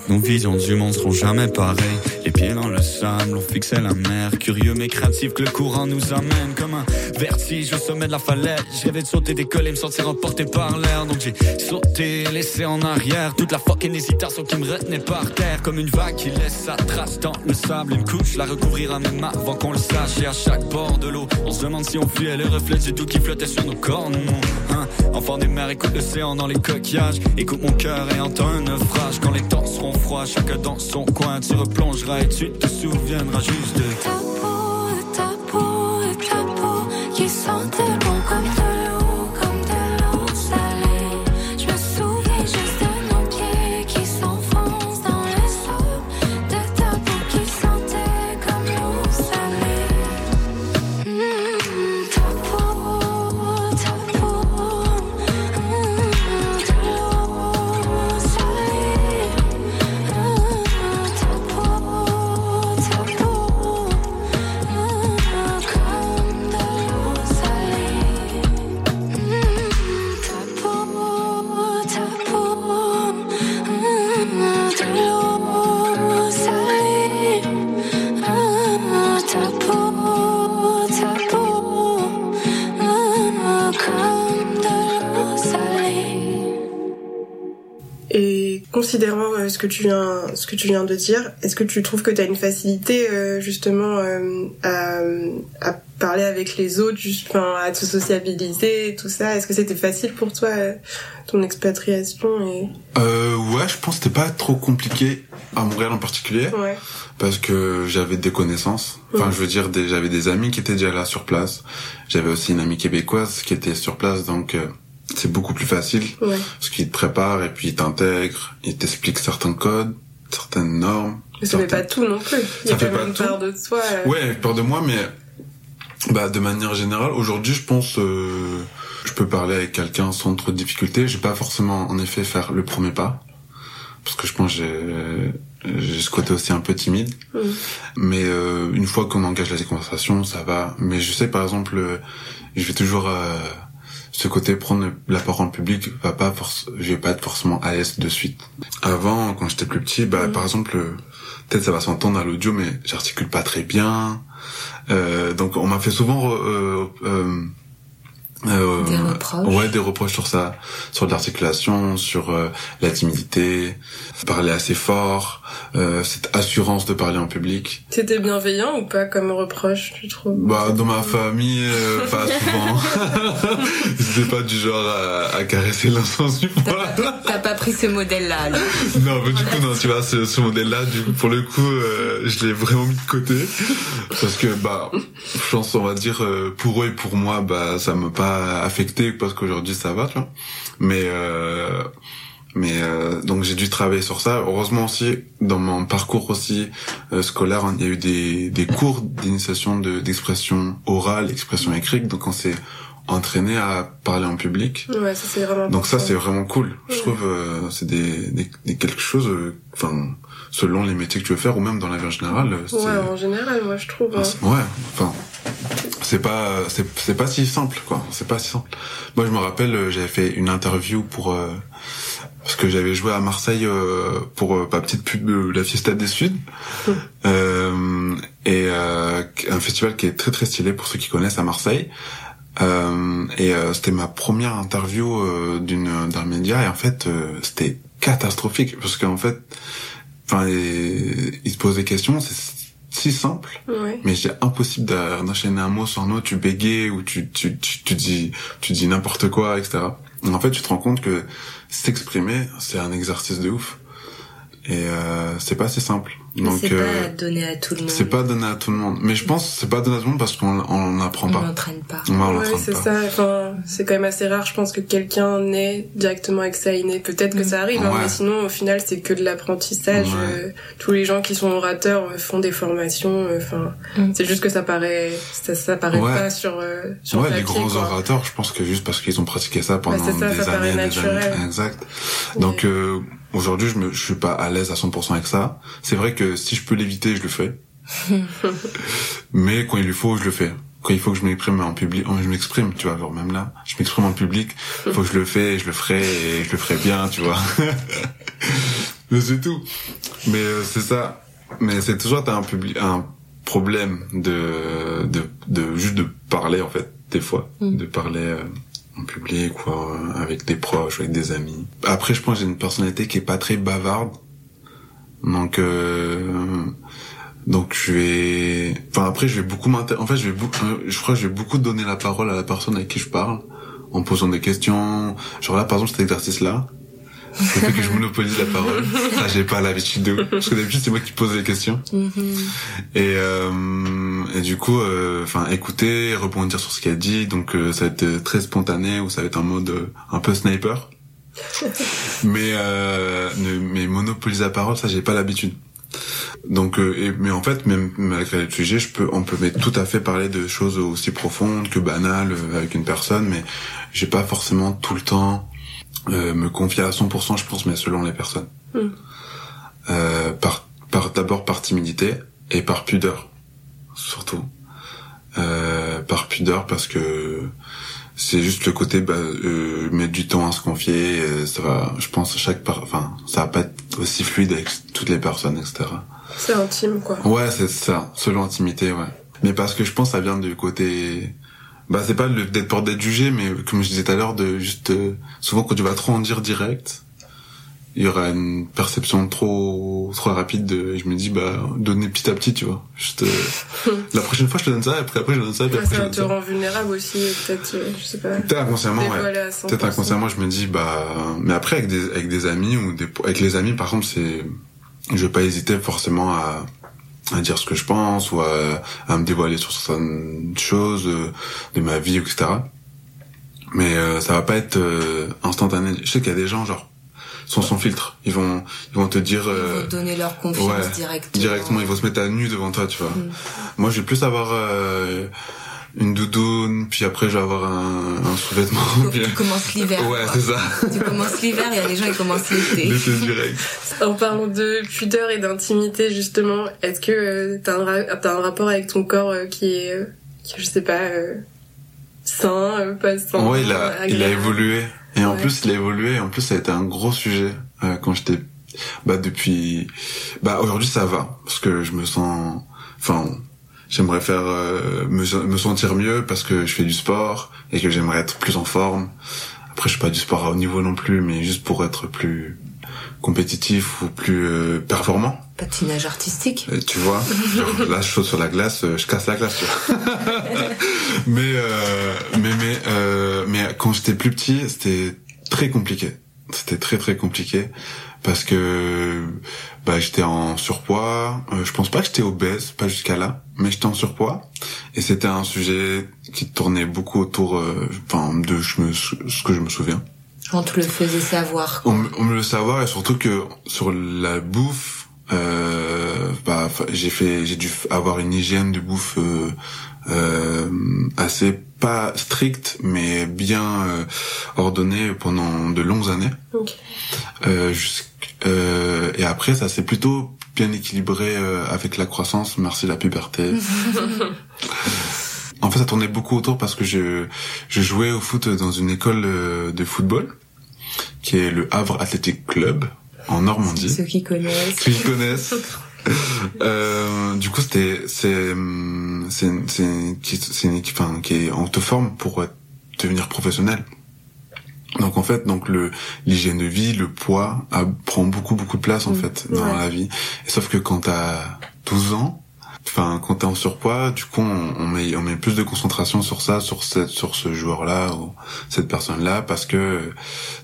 nos visions du monde seront jamais pareilles. Les pieds dans le sable, on fixait la mer, curieux mais créatif que le courant nous amène comme un vertige au sommet de la falaise. Je de sauter, décoller, me sentir emporté par l'air, donc j'ai sauté, laissé en arrière toute la fucking hésitation qui me retenait par terre, comme une vague qui laisse sa trace dans le sable, une couche la recouvrira même avant qu'on le sache. Et à chaque bord de l'eau, on se demande si on fuyait le reflet du doux qui flottait sur nos corps, non. Enfant des mers, écoute l'océan dans les coquillages, écoute mon cœur et entends un naufrage. Quand les temps seront chacun dans son coin, tu replongeras et tu te souviendras juste de ce que tu viens, ce que tu viens de dire, est-ce que tu trouves que tu as une facilité euh, justement euh, à, à parler avec les autres, juste, à te sociabiliser, et tout ça? Est-ce que c'était facile pour toi euh, ton expatriation et ouais, je pense que c'était pas trop compliqué à Montréal en particulier ouais, parce que j'avais des connaissances. Enfin, je veux dire, j'avais des amis qui étaient déjà là sur place. J'avais aussi une amie québécoise qui était sur place, donc c'est beaucoup plus facile ouais. parce qu'ils te préparent et puis ils t'intègrent, ils t'expliquent certains codes, certaines normes. Mais ça fait pas tout non plus. Il y a Ça fait quand pas une tout. de toi. euh, Ouais, peur de moi, mais bah de manière générale, aujourd'hui, je pense, euh, je peux parler avec quelqu'un sans trop de difficultés. Je vais pas forcément, en effet, faire le premier pas, parce que je pense j'ai j'ai ce côté aussi un peu timide. Mhm. Mais euh, une fois qu'on engage la conversation, ça va. Mais je sais, par exemple, euh, je vais toujours euh, ce côté prendre la parole en public va pas je vais pas être forcément à l'aise de suite. Avant, quand j'étais plus petit, bah Mhm. par exemple, euh, peut-être ça va s'entendre à l'audio, mais j'articule pas très bien. Euh, donc on m'a fait souvent euh, euh, euh, Des reproches. Ouais, des reproches sur ça, sur l'articulation, sur euh, la timidité, parler assez fort, euh, cette assurance de parler en public. C'était bienveillant ou pas comme reproche, tu trouves? Bah dans ma famille, euh, pas souvent. <laughs> Étaient pas du genre à, à caresser l'insens du poil. T'as pas pris ce modèle-là. Non, mais du coup, non, tu vois, ce, ce modèle-là, du coup, pour le coup, euh, je l'ai vraiment mis de côté. Parce que, bah, je pense, on va dire, euh, pour eux et pour moi, bah, ça m'a pas affecté parce qu'aujourd'hui, ça va, tu vois. Mais, euh, mais, euh, donc j'ai dû travailler sur ça. Heureusement aussi, dans mon parcours aussi euh, scolaire, il y a eu des, des cours d'initiation de, d'expression orale, expression écrite. Donc on s'est entraîné à parler en public. Ouais, ça c'est vraiment Donc ça c'est vraiment cool. Je trouve euh, c'est des, des, des quelque chose euh, enfin selon les métiers que tu veux faire ou même dans la vie en général euh, Ouais, en général, moi je trouve. hein. ouais, enfin c'est pas c'est c'est pas si simple quoi, c'est pas si simple. Moi je me rappelle euh, j'avais fait une interview pour euh, parce que j'avais joué à Marseille euh, pour euh, ma petite pub de la Fiesta des Suds. Euh, et euh, un festival qui est très très stylé pour ceux qui connaissent à Marseille. Euh, et euh, c'était ma première interview euh, d'une d'un média. Et en fait euh, c'était catastrophique. Parce qu'en fait enfin il se pose des questions c'est si simple Ouais. mais c'est impossible d'enchaîner un mot sur un autre tu bégayes ou tu tu tu, tu dis tu dis n'importe quoi etc Et en fait tu te rends compte que s'exprimer c'est un exercice de ouf. Et euh, c'est pas si simple donc c'est euh, pas donné à tout le monde. c'est pas donné à tout le monde mais je pense que c'est pas donné à tout le monde parce qu'on on n'apprend On pas n'entraîne pas. Ouais, on Ouais, l'entraîne c'est pas. ça. Enfin, c'est quand même assez rare, je pense, que quelqu'un naît directement avec ça inné. Peut-être que ça arrive, hein, mais sinon, au final, c'est que de l'apprentissage. Ouais. Euh, tous les gens qui sont orateurs euh, font des formations. euh, Enfin, Mm. c'est juste que ça paraît, ça, ça paraît Ouais. pas sur euh, sur ouais, papier. les grands quoi. orateurs, je pense que juste parce qu'ils ont pratiqué ça pendant c'est ça, des ça paraît années, des années. Exact. Donc euh, aujourd'hui, je me, je suis pas à l'aise à 100% avec ça. C'est vrai que si je peux l'éviter, je le fais. <laughs> Mais quand il le faut, je le fais. Quand il faut que je m'exprime en public, oh, je m'exprime, tu vois, genre même là, je m'exprime en public, faut que je le fais, je le ferai et je le ferai bien, tu vois. <laughs> Mais c'est tout. Mais euh, c'est ça. Mais c'est toujours t'as un public, un problème de, de, de juste de parler en fait des fois, Mm. de parler euh, en public ou avec des proches, avec des amis. Après, je pense que j'ai une personnalité qui est pas très bavarde, donc euh, donc je vais, enfin après je vais beaucoup en fait je vais beaucoup, euh, je crois que je vais beaucoup donner la parole à la personne avec qui je parle en posant des questions. Genre là par exemple cet exercice là. Ça fait que je monopolise la parole. <laughs> Ça, j'ai pas l'habitude de. Parce que d'habitude, c'est moi qui pose les questions. Mhm. Et, euh, et du coup, euh, enfin, écouter, rebondir sur ce qu'elle dit. Donc, euh, ça va être très spontané ou ça va être en mode euh, un peu sniper. <laughs> mais, euh, mais monopoliser la parole, ça, j'ai pas l'habitude. Donc, euh, et, mais en fait, même malgré le sujet, je peux, on peut mais tout à fait parler de choses aussi profondes que banales euh, avec une personne, mais j'ai pas forcément tout le temps euh, me confier à 100%, je pense, mais selon les personnes. Mm. Euh, par, par d'abord par timidité et par pudeur, surtout. Euh, par pudeur parce que c'est juste le côté bah, euh, mettre du temps à se confier. euh, ça va, je pense, chaque, par... enfin, ça va pas être aussi fluide avec toutes les personnes, etc. C'est intime, quoi. Ouais, c'est ça, selon l'intimité, ouais. Mais parce que je pense que ça vient du côté bah c'est pas le d'être peur d'être jugé mais comme je disais tout à l'heure de juste euh, souvent quand tu vas trop en dire direct il y aura une perception trop trop rapide de et je me dis bah donner petit à petit tu vois juste euh, <laughs> la prochaine fois je te donne ça et après après je te donne ça et puis après je ça te te ça rend vulnérable aussi, peut-être, euh, je sais pas. peut-être inconsciemment ouais Dévoilé à 100%. peut-être inconsciemment je me dis bah mais après avec des avec des amis ou des avec les amis par exemple c'est je vais pas hésiter forcément à à dire ce que je pense ou à, à me dévoiler sur certaines choses euh, de ma vie etc mais euh, ça va pas être euh, instantané. Je sais qu'il y a des gens genre sont sans filtre. Ils vont ils vont te dire Ils euh, vont donner leur confiance ouais, directement. directement. Ils vont se mettre à nu devant toi tu vois. Mm. moi je vais plus avoir euh, une doudoune puis après je vais avoir un, un sous-vêtement puis- Tu commences l'hiver. ouais quoi. c'est ça Tu commences l'hiver, il y a des gens qui commencent l'été. l'été direct En parlant de pudeur et d'intimité, justement, est-ce que euh, t'as un, ra- t'as un rapport avec ton corps euh, qui est, euh, qui, je sais pas, euh, sain, euh, pas sain ouais il a il a évolué et en plus il a évolué et en plus ça a été un gros sujet euh, quand j'étais bah depuis bah aujourd'hui ça va parce que je me sens enfin j'aimerais faire euh, me, me sentir mieux parce que je fais du sport et que j'aimerais être plus en forme après je fais pas du sport à haut niveau non plus mais juste pour être plus compétitif ou plus euh, performant Patinage artistique. Tu vois, genre, là je saute sur la glace, euh, je casse la glace. <laughs> Mais euh, mais mais euh, mais quand j'étais plus petit, c'était très compliqué. C'était très très compliqué parce que bah j'étais en surpoids. Euh, je pense pas que j'étais obèse, pas jusqu'à là, mais j'étais en surpoids et c'était un sujet qui tournait beaucoup autour, euh, enfin de je me, ce que je me souviens. On te le faisait savoir. On, me- on me le savoir et surtout que sur la bouffe, euh, bah, j'ai fait, j'ai dû avoir une hygiène de bouffe euh, assez pas stricte mais bien euh, ordonnée pendant de longues années. Ok. Euh, jusqu'- euh, et après, ça s'est plutôt bien équilibré euh, avec la croissance, merci la puberté. <laughs> en fait, ça tournait beaucoup autour parce que je, je jouais au foot dans une école euh, de football, qui est le Havre Athletic Club, en Normandie. Ceux qui connaissent. Ceux qui connaissent. <laughs> Euh, du coup, c'était c'est c'est c'est une équipe enfin, qui est en te forme pour devenir professionnel. Donc en fait, donc le l'hygiène de vie, le poids a, prend beaucoup beaucoup de place en Mm. fait dans Ouais. la vie. Et sauf que quand t'as 12 ans, enfin quand t'es en surpoids, du coup on, on met on met plus de concentration sur ça, sur cette sur ce joueur là ou cette personne là parce que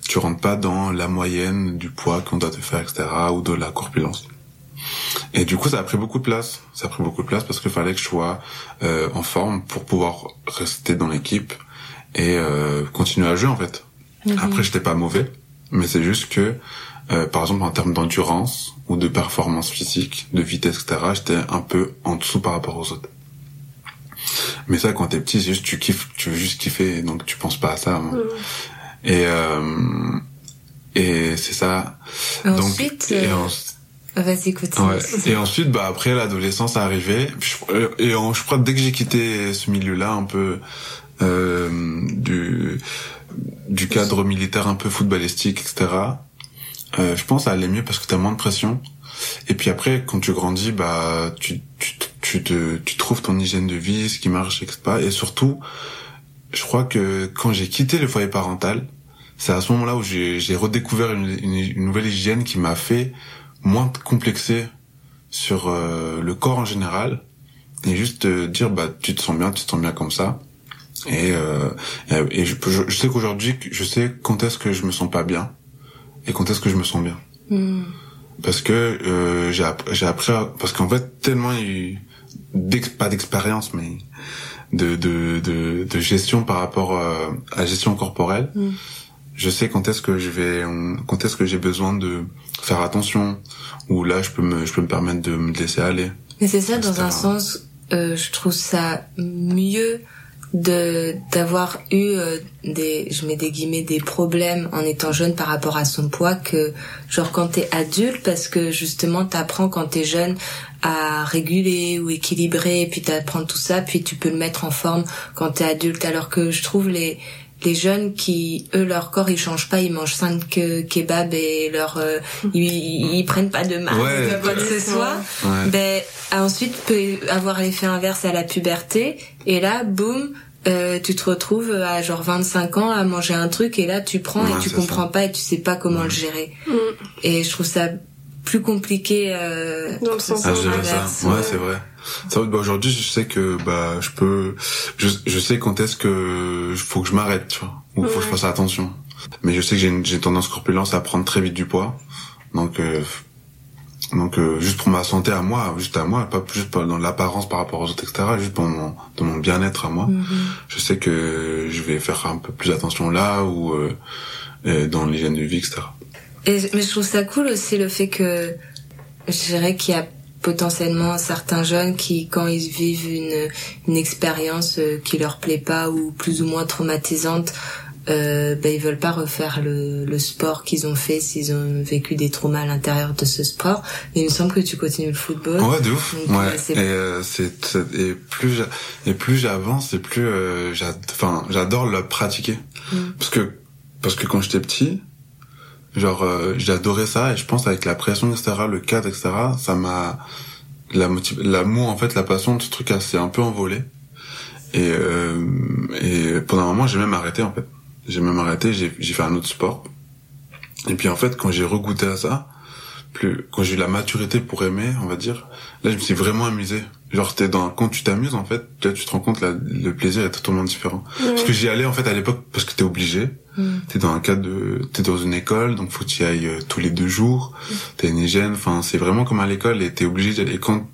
tu rentres pas dans la moyenne du poids qu'on doit te faire etc ou de la corpulence. Et du coup, ça a pris beaucoup de place. Ça a pris beaucoup de place parce qu'il fallait que je sois euh, en forme pour pouvoir rester dans l'équipe et euh, continuer à jouer en fait. Après, j'étais pas mauvais, mais c'est juste que, euh, par exemple, en termes d'endurance ou de performance physique, de vitesse, etc., j'étais un peu en dessous par rapport aux autres. Mais ça, quand t'es petit, c'est juste tu kiffes, tu veux juste kiffer, donc tu penses pas à ça. hein. Et euh, et c'est ça. Ensuite, et euh, en- Ouais. Et ensuite, bah après l'adolescence arrivée. Euh, Et je crois dès que j'ai quitté ce milieu-là, un peu euh, du du cadre militaire, un peu footballistique, etc. euh, je pense, ça allait mieux parce que t'as moins de pression. Et puis après, quand tu grandis, bah, tu, tu, tu te, tu trouves ton hygiène de vie, ce qui marche, etc. Et surtout, je crois que quand j'ai quitté le foyer parental, c'est à ce moment-là où j'ai redécouvert une, une nouvelle hygiène qui m'a fait moins complexer sur euh, le corps en général et juste euh, dire bah tu te sens bien, tu te sens bien comme ça. Et, euh, et, et je, je, je sais qu'aujourd'hui, je sais quand est-ce que je me sens pas bien et quand est-ce que je me sens bien. Parce que euh, j'ai app- j'ai appris à- parce qu'en fait tellement il y a eu d'ex- pas d'expérience mais de, de, de, de gestion par rapport euh, à la gestion corporelle. Je sais quand est-ce que je vais, quand est-ce que j'ai besoin de faire attention, ou là je peux me, je peux me permettre de me laisser aller. Mais c'est ça, dans un sens, euh, je trouve ça mieux de d'avoir eu euh, des, je mets des guillemets, des problèmes en étant jeune par rapport à son poids que genre quand t'es adulte, parce que justement t'apprends quand t'es jeune à réguler ou équilibrer, puis t'apprends tout ça, puis tu peux le mettre en forme quand t'es adulte. Alors que je trouve les les jeunes qui eux leur corps ils changent pas ils mangent cinq euh, kebabs et leur euh, ils, ils prennent pas de marque Ouais. quoi que ce soit Ouais. ben ensuite peut avoir l'effet inverse à la puberté et là boum euh, tu te retrouves à genre 25 ans à manger un truc et là tu prends Ouais, et tu comprends ça. pas et tu sais pas comment le gérer Mm. et je trouve ça plus compliqué euh, Dans le sens Ah, je dirais inverse, ça. Ouais, ouais. c'est vrai. Ça, bah, aujourd'hui, je sais que bah je peux, je, je sais quand est-ce que faut que je m'arrête, tu vois, ou faut que je Ouais. fasse attention. Mais je sais que j'ai une, j'ai tendance corpulence à prendre très vite du poids, donc euh, donc euh, juste pour ma santé à moi, juste à moi, pas juste dans l'apparence par rapport aux autres, etc. Juste pour mon dans mon bien-être à moi. Je sais que je vais faire un peu plus attention là ou euh, euh, dans l'hygiène de vie, etc. Et, mais je trouve ça cool aussi le fait que je dirais qu'il y a potentiellement certains jeunes qui, quand ils vivent une, une expérience euh, qui leur plaît pas ou plus ou moins traumatisante, euh, ben ils veulent pas refaire le, le sport qu'ils ont fait s'ils ont vécu des traumas à l'intérieur de ce sport. Mais il me semble que tu continues le football. Ouais, de ouf. Donc, ouais. euh, c'est- Et euh, c'est et plus j'a- et plus j'avance et plus euh, enfin j'adore le pratiquer Mm. parce que parce que quand j'étais petit genre euh, j'adorais ça et je pense avec la pression etc le cadre etc ça m'a la l'amour en fait la passion de ce truc s'est un peu envolé. Et euh, et pendant un moment j'ai même arrêté en fait. J'ai même arrêté j'ai j'ai fait un autre sport. Et puis en fait quand j'ai regoûté à ça plus quand j'ai eu la maturité pour aimer on va dire là je me suis vraiment amusé. Genre t'es dans quand tu t'amuses en fait là tu te rends compte là, le plaisir est totalement différent. Parce que j'y allais en fait à l'époque parce que t'es obligé Mm. t'es dans un cadre de t'es dans une école donc faut que tu ailles euh, tous les deux jours. T'as une hygiène enfin c'est vraiment comme à l'école et t'es obligé d'y aller. Et quand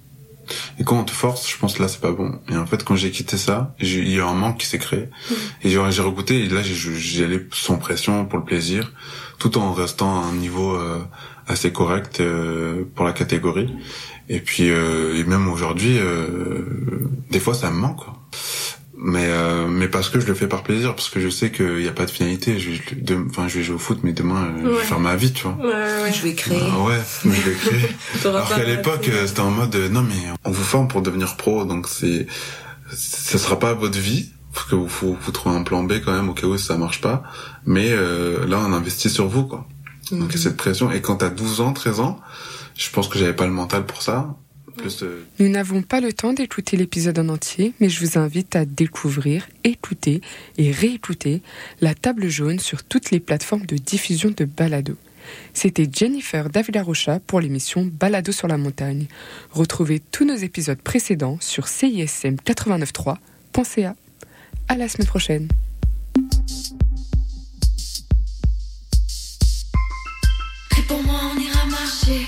et quand on te force je pense que là c'est pas bon. Et en fait quand j'ai quitté ça il y a un manque qui s'est créé. Et j'ai j'ai regoûté. Et là j'ai j'y allais sans pression pour le plaisir tout en restant à un niveau euh, assez correct euh, pour la catégorie. Et puis euh, et même aujourd'hui euh, des fois ça me manque quoi mais euh, mais parce que je le fais par plaisir parce que je sais qu'il y a pas de finalité. Je, je- de- enfin je vais jouer au foot mais demain euh, je vais faire ma vie tu vois. Ouais, ouais, ouais. Je vais créer. ah ouais mais je vais créer. <laughs> T'auras alors qu'à l'époque c'était en mode euh, non mais on vous forme pour devenir pro donc c'est ce sera pas votre vie parce que vous faut vous trouver un plan B quand même au cas où ça marche pas. Mais euh, là on investit sur vous quoi. Donc il y a cette pression. Et quand t'as 12 ans 13 ans je pense que j'avais pas le mental pour ça plus Nous n'avons pas le temps d'écouter l'épisode en entier, mais je vous invite à découvrir, écouter et réécouter la table jaune sur toutes les plateformes de diffusion de balado. C'était Jennifer Davila Rocha pour l'émission Balado sur la montagne. Retrouvez tous nos épisodes précédents sur cism893.ca. À la semaine prochaine. Réponds-moi, on ira marcher.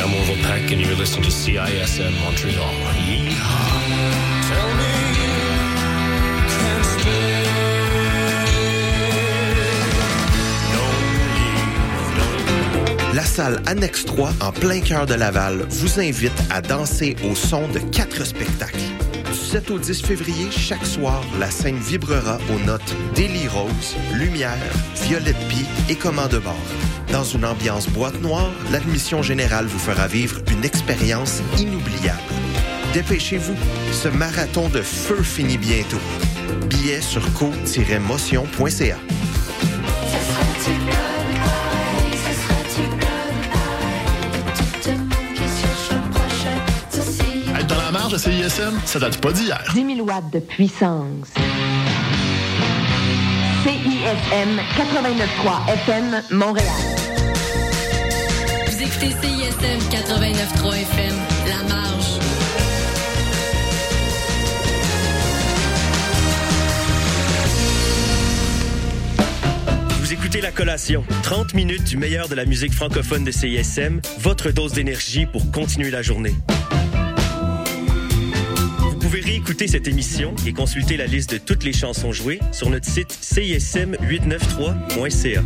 I'm Orville Peck, and you're listening to CISM Montreal. La salle Annexe 3, en plein cœur de Laval, vous invite à danser au son de quatre spectacles. Du 7 au 10 février, chaque soir, la scène vibrera aux notes Daily Rose, Lumière, Violette Pie et Commande bord. Dans une ambiance boîte noire, l'admission générale vous fera vivre une expérience inoubliable. Dépêchez-vous, ce marathon de feu finit bientôt. Billets sur co-motion.ca. CISM, ça date pas d'hier. 10 000 watts de puissance. CISM 89.3 FM, Montréal. Vous écoutez CISM 89.3 FM, La Marge. Vous écoutez La Collation, 30 minutes du meilleur de la musique francophone de CISM, votre dose d'énergie pour continuer la journée. Vous pouvez réécouter cette émission et consulter la liste de toutes les chansons jouées sur notre site cism893.ca.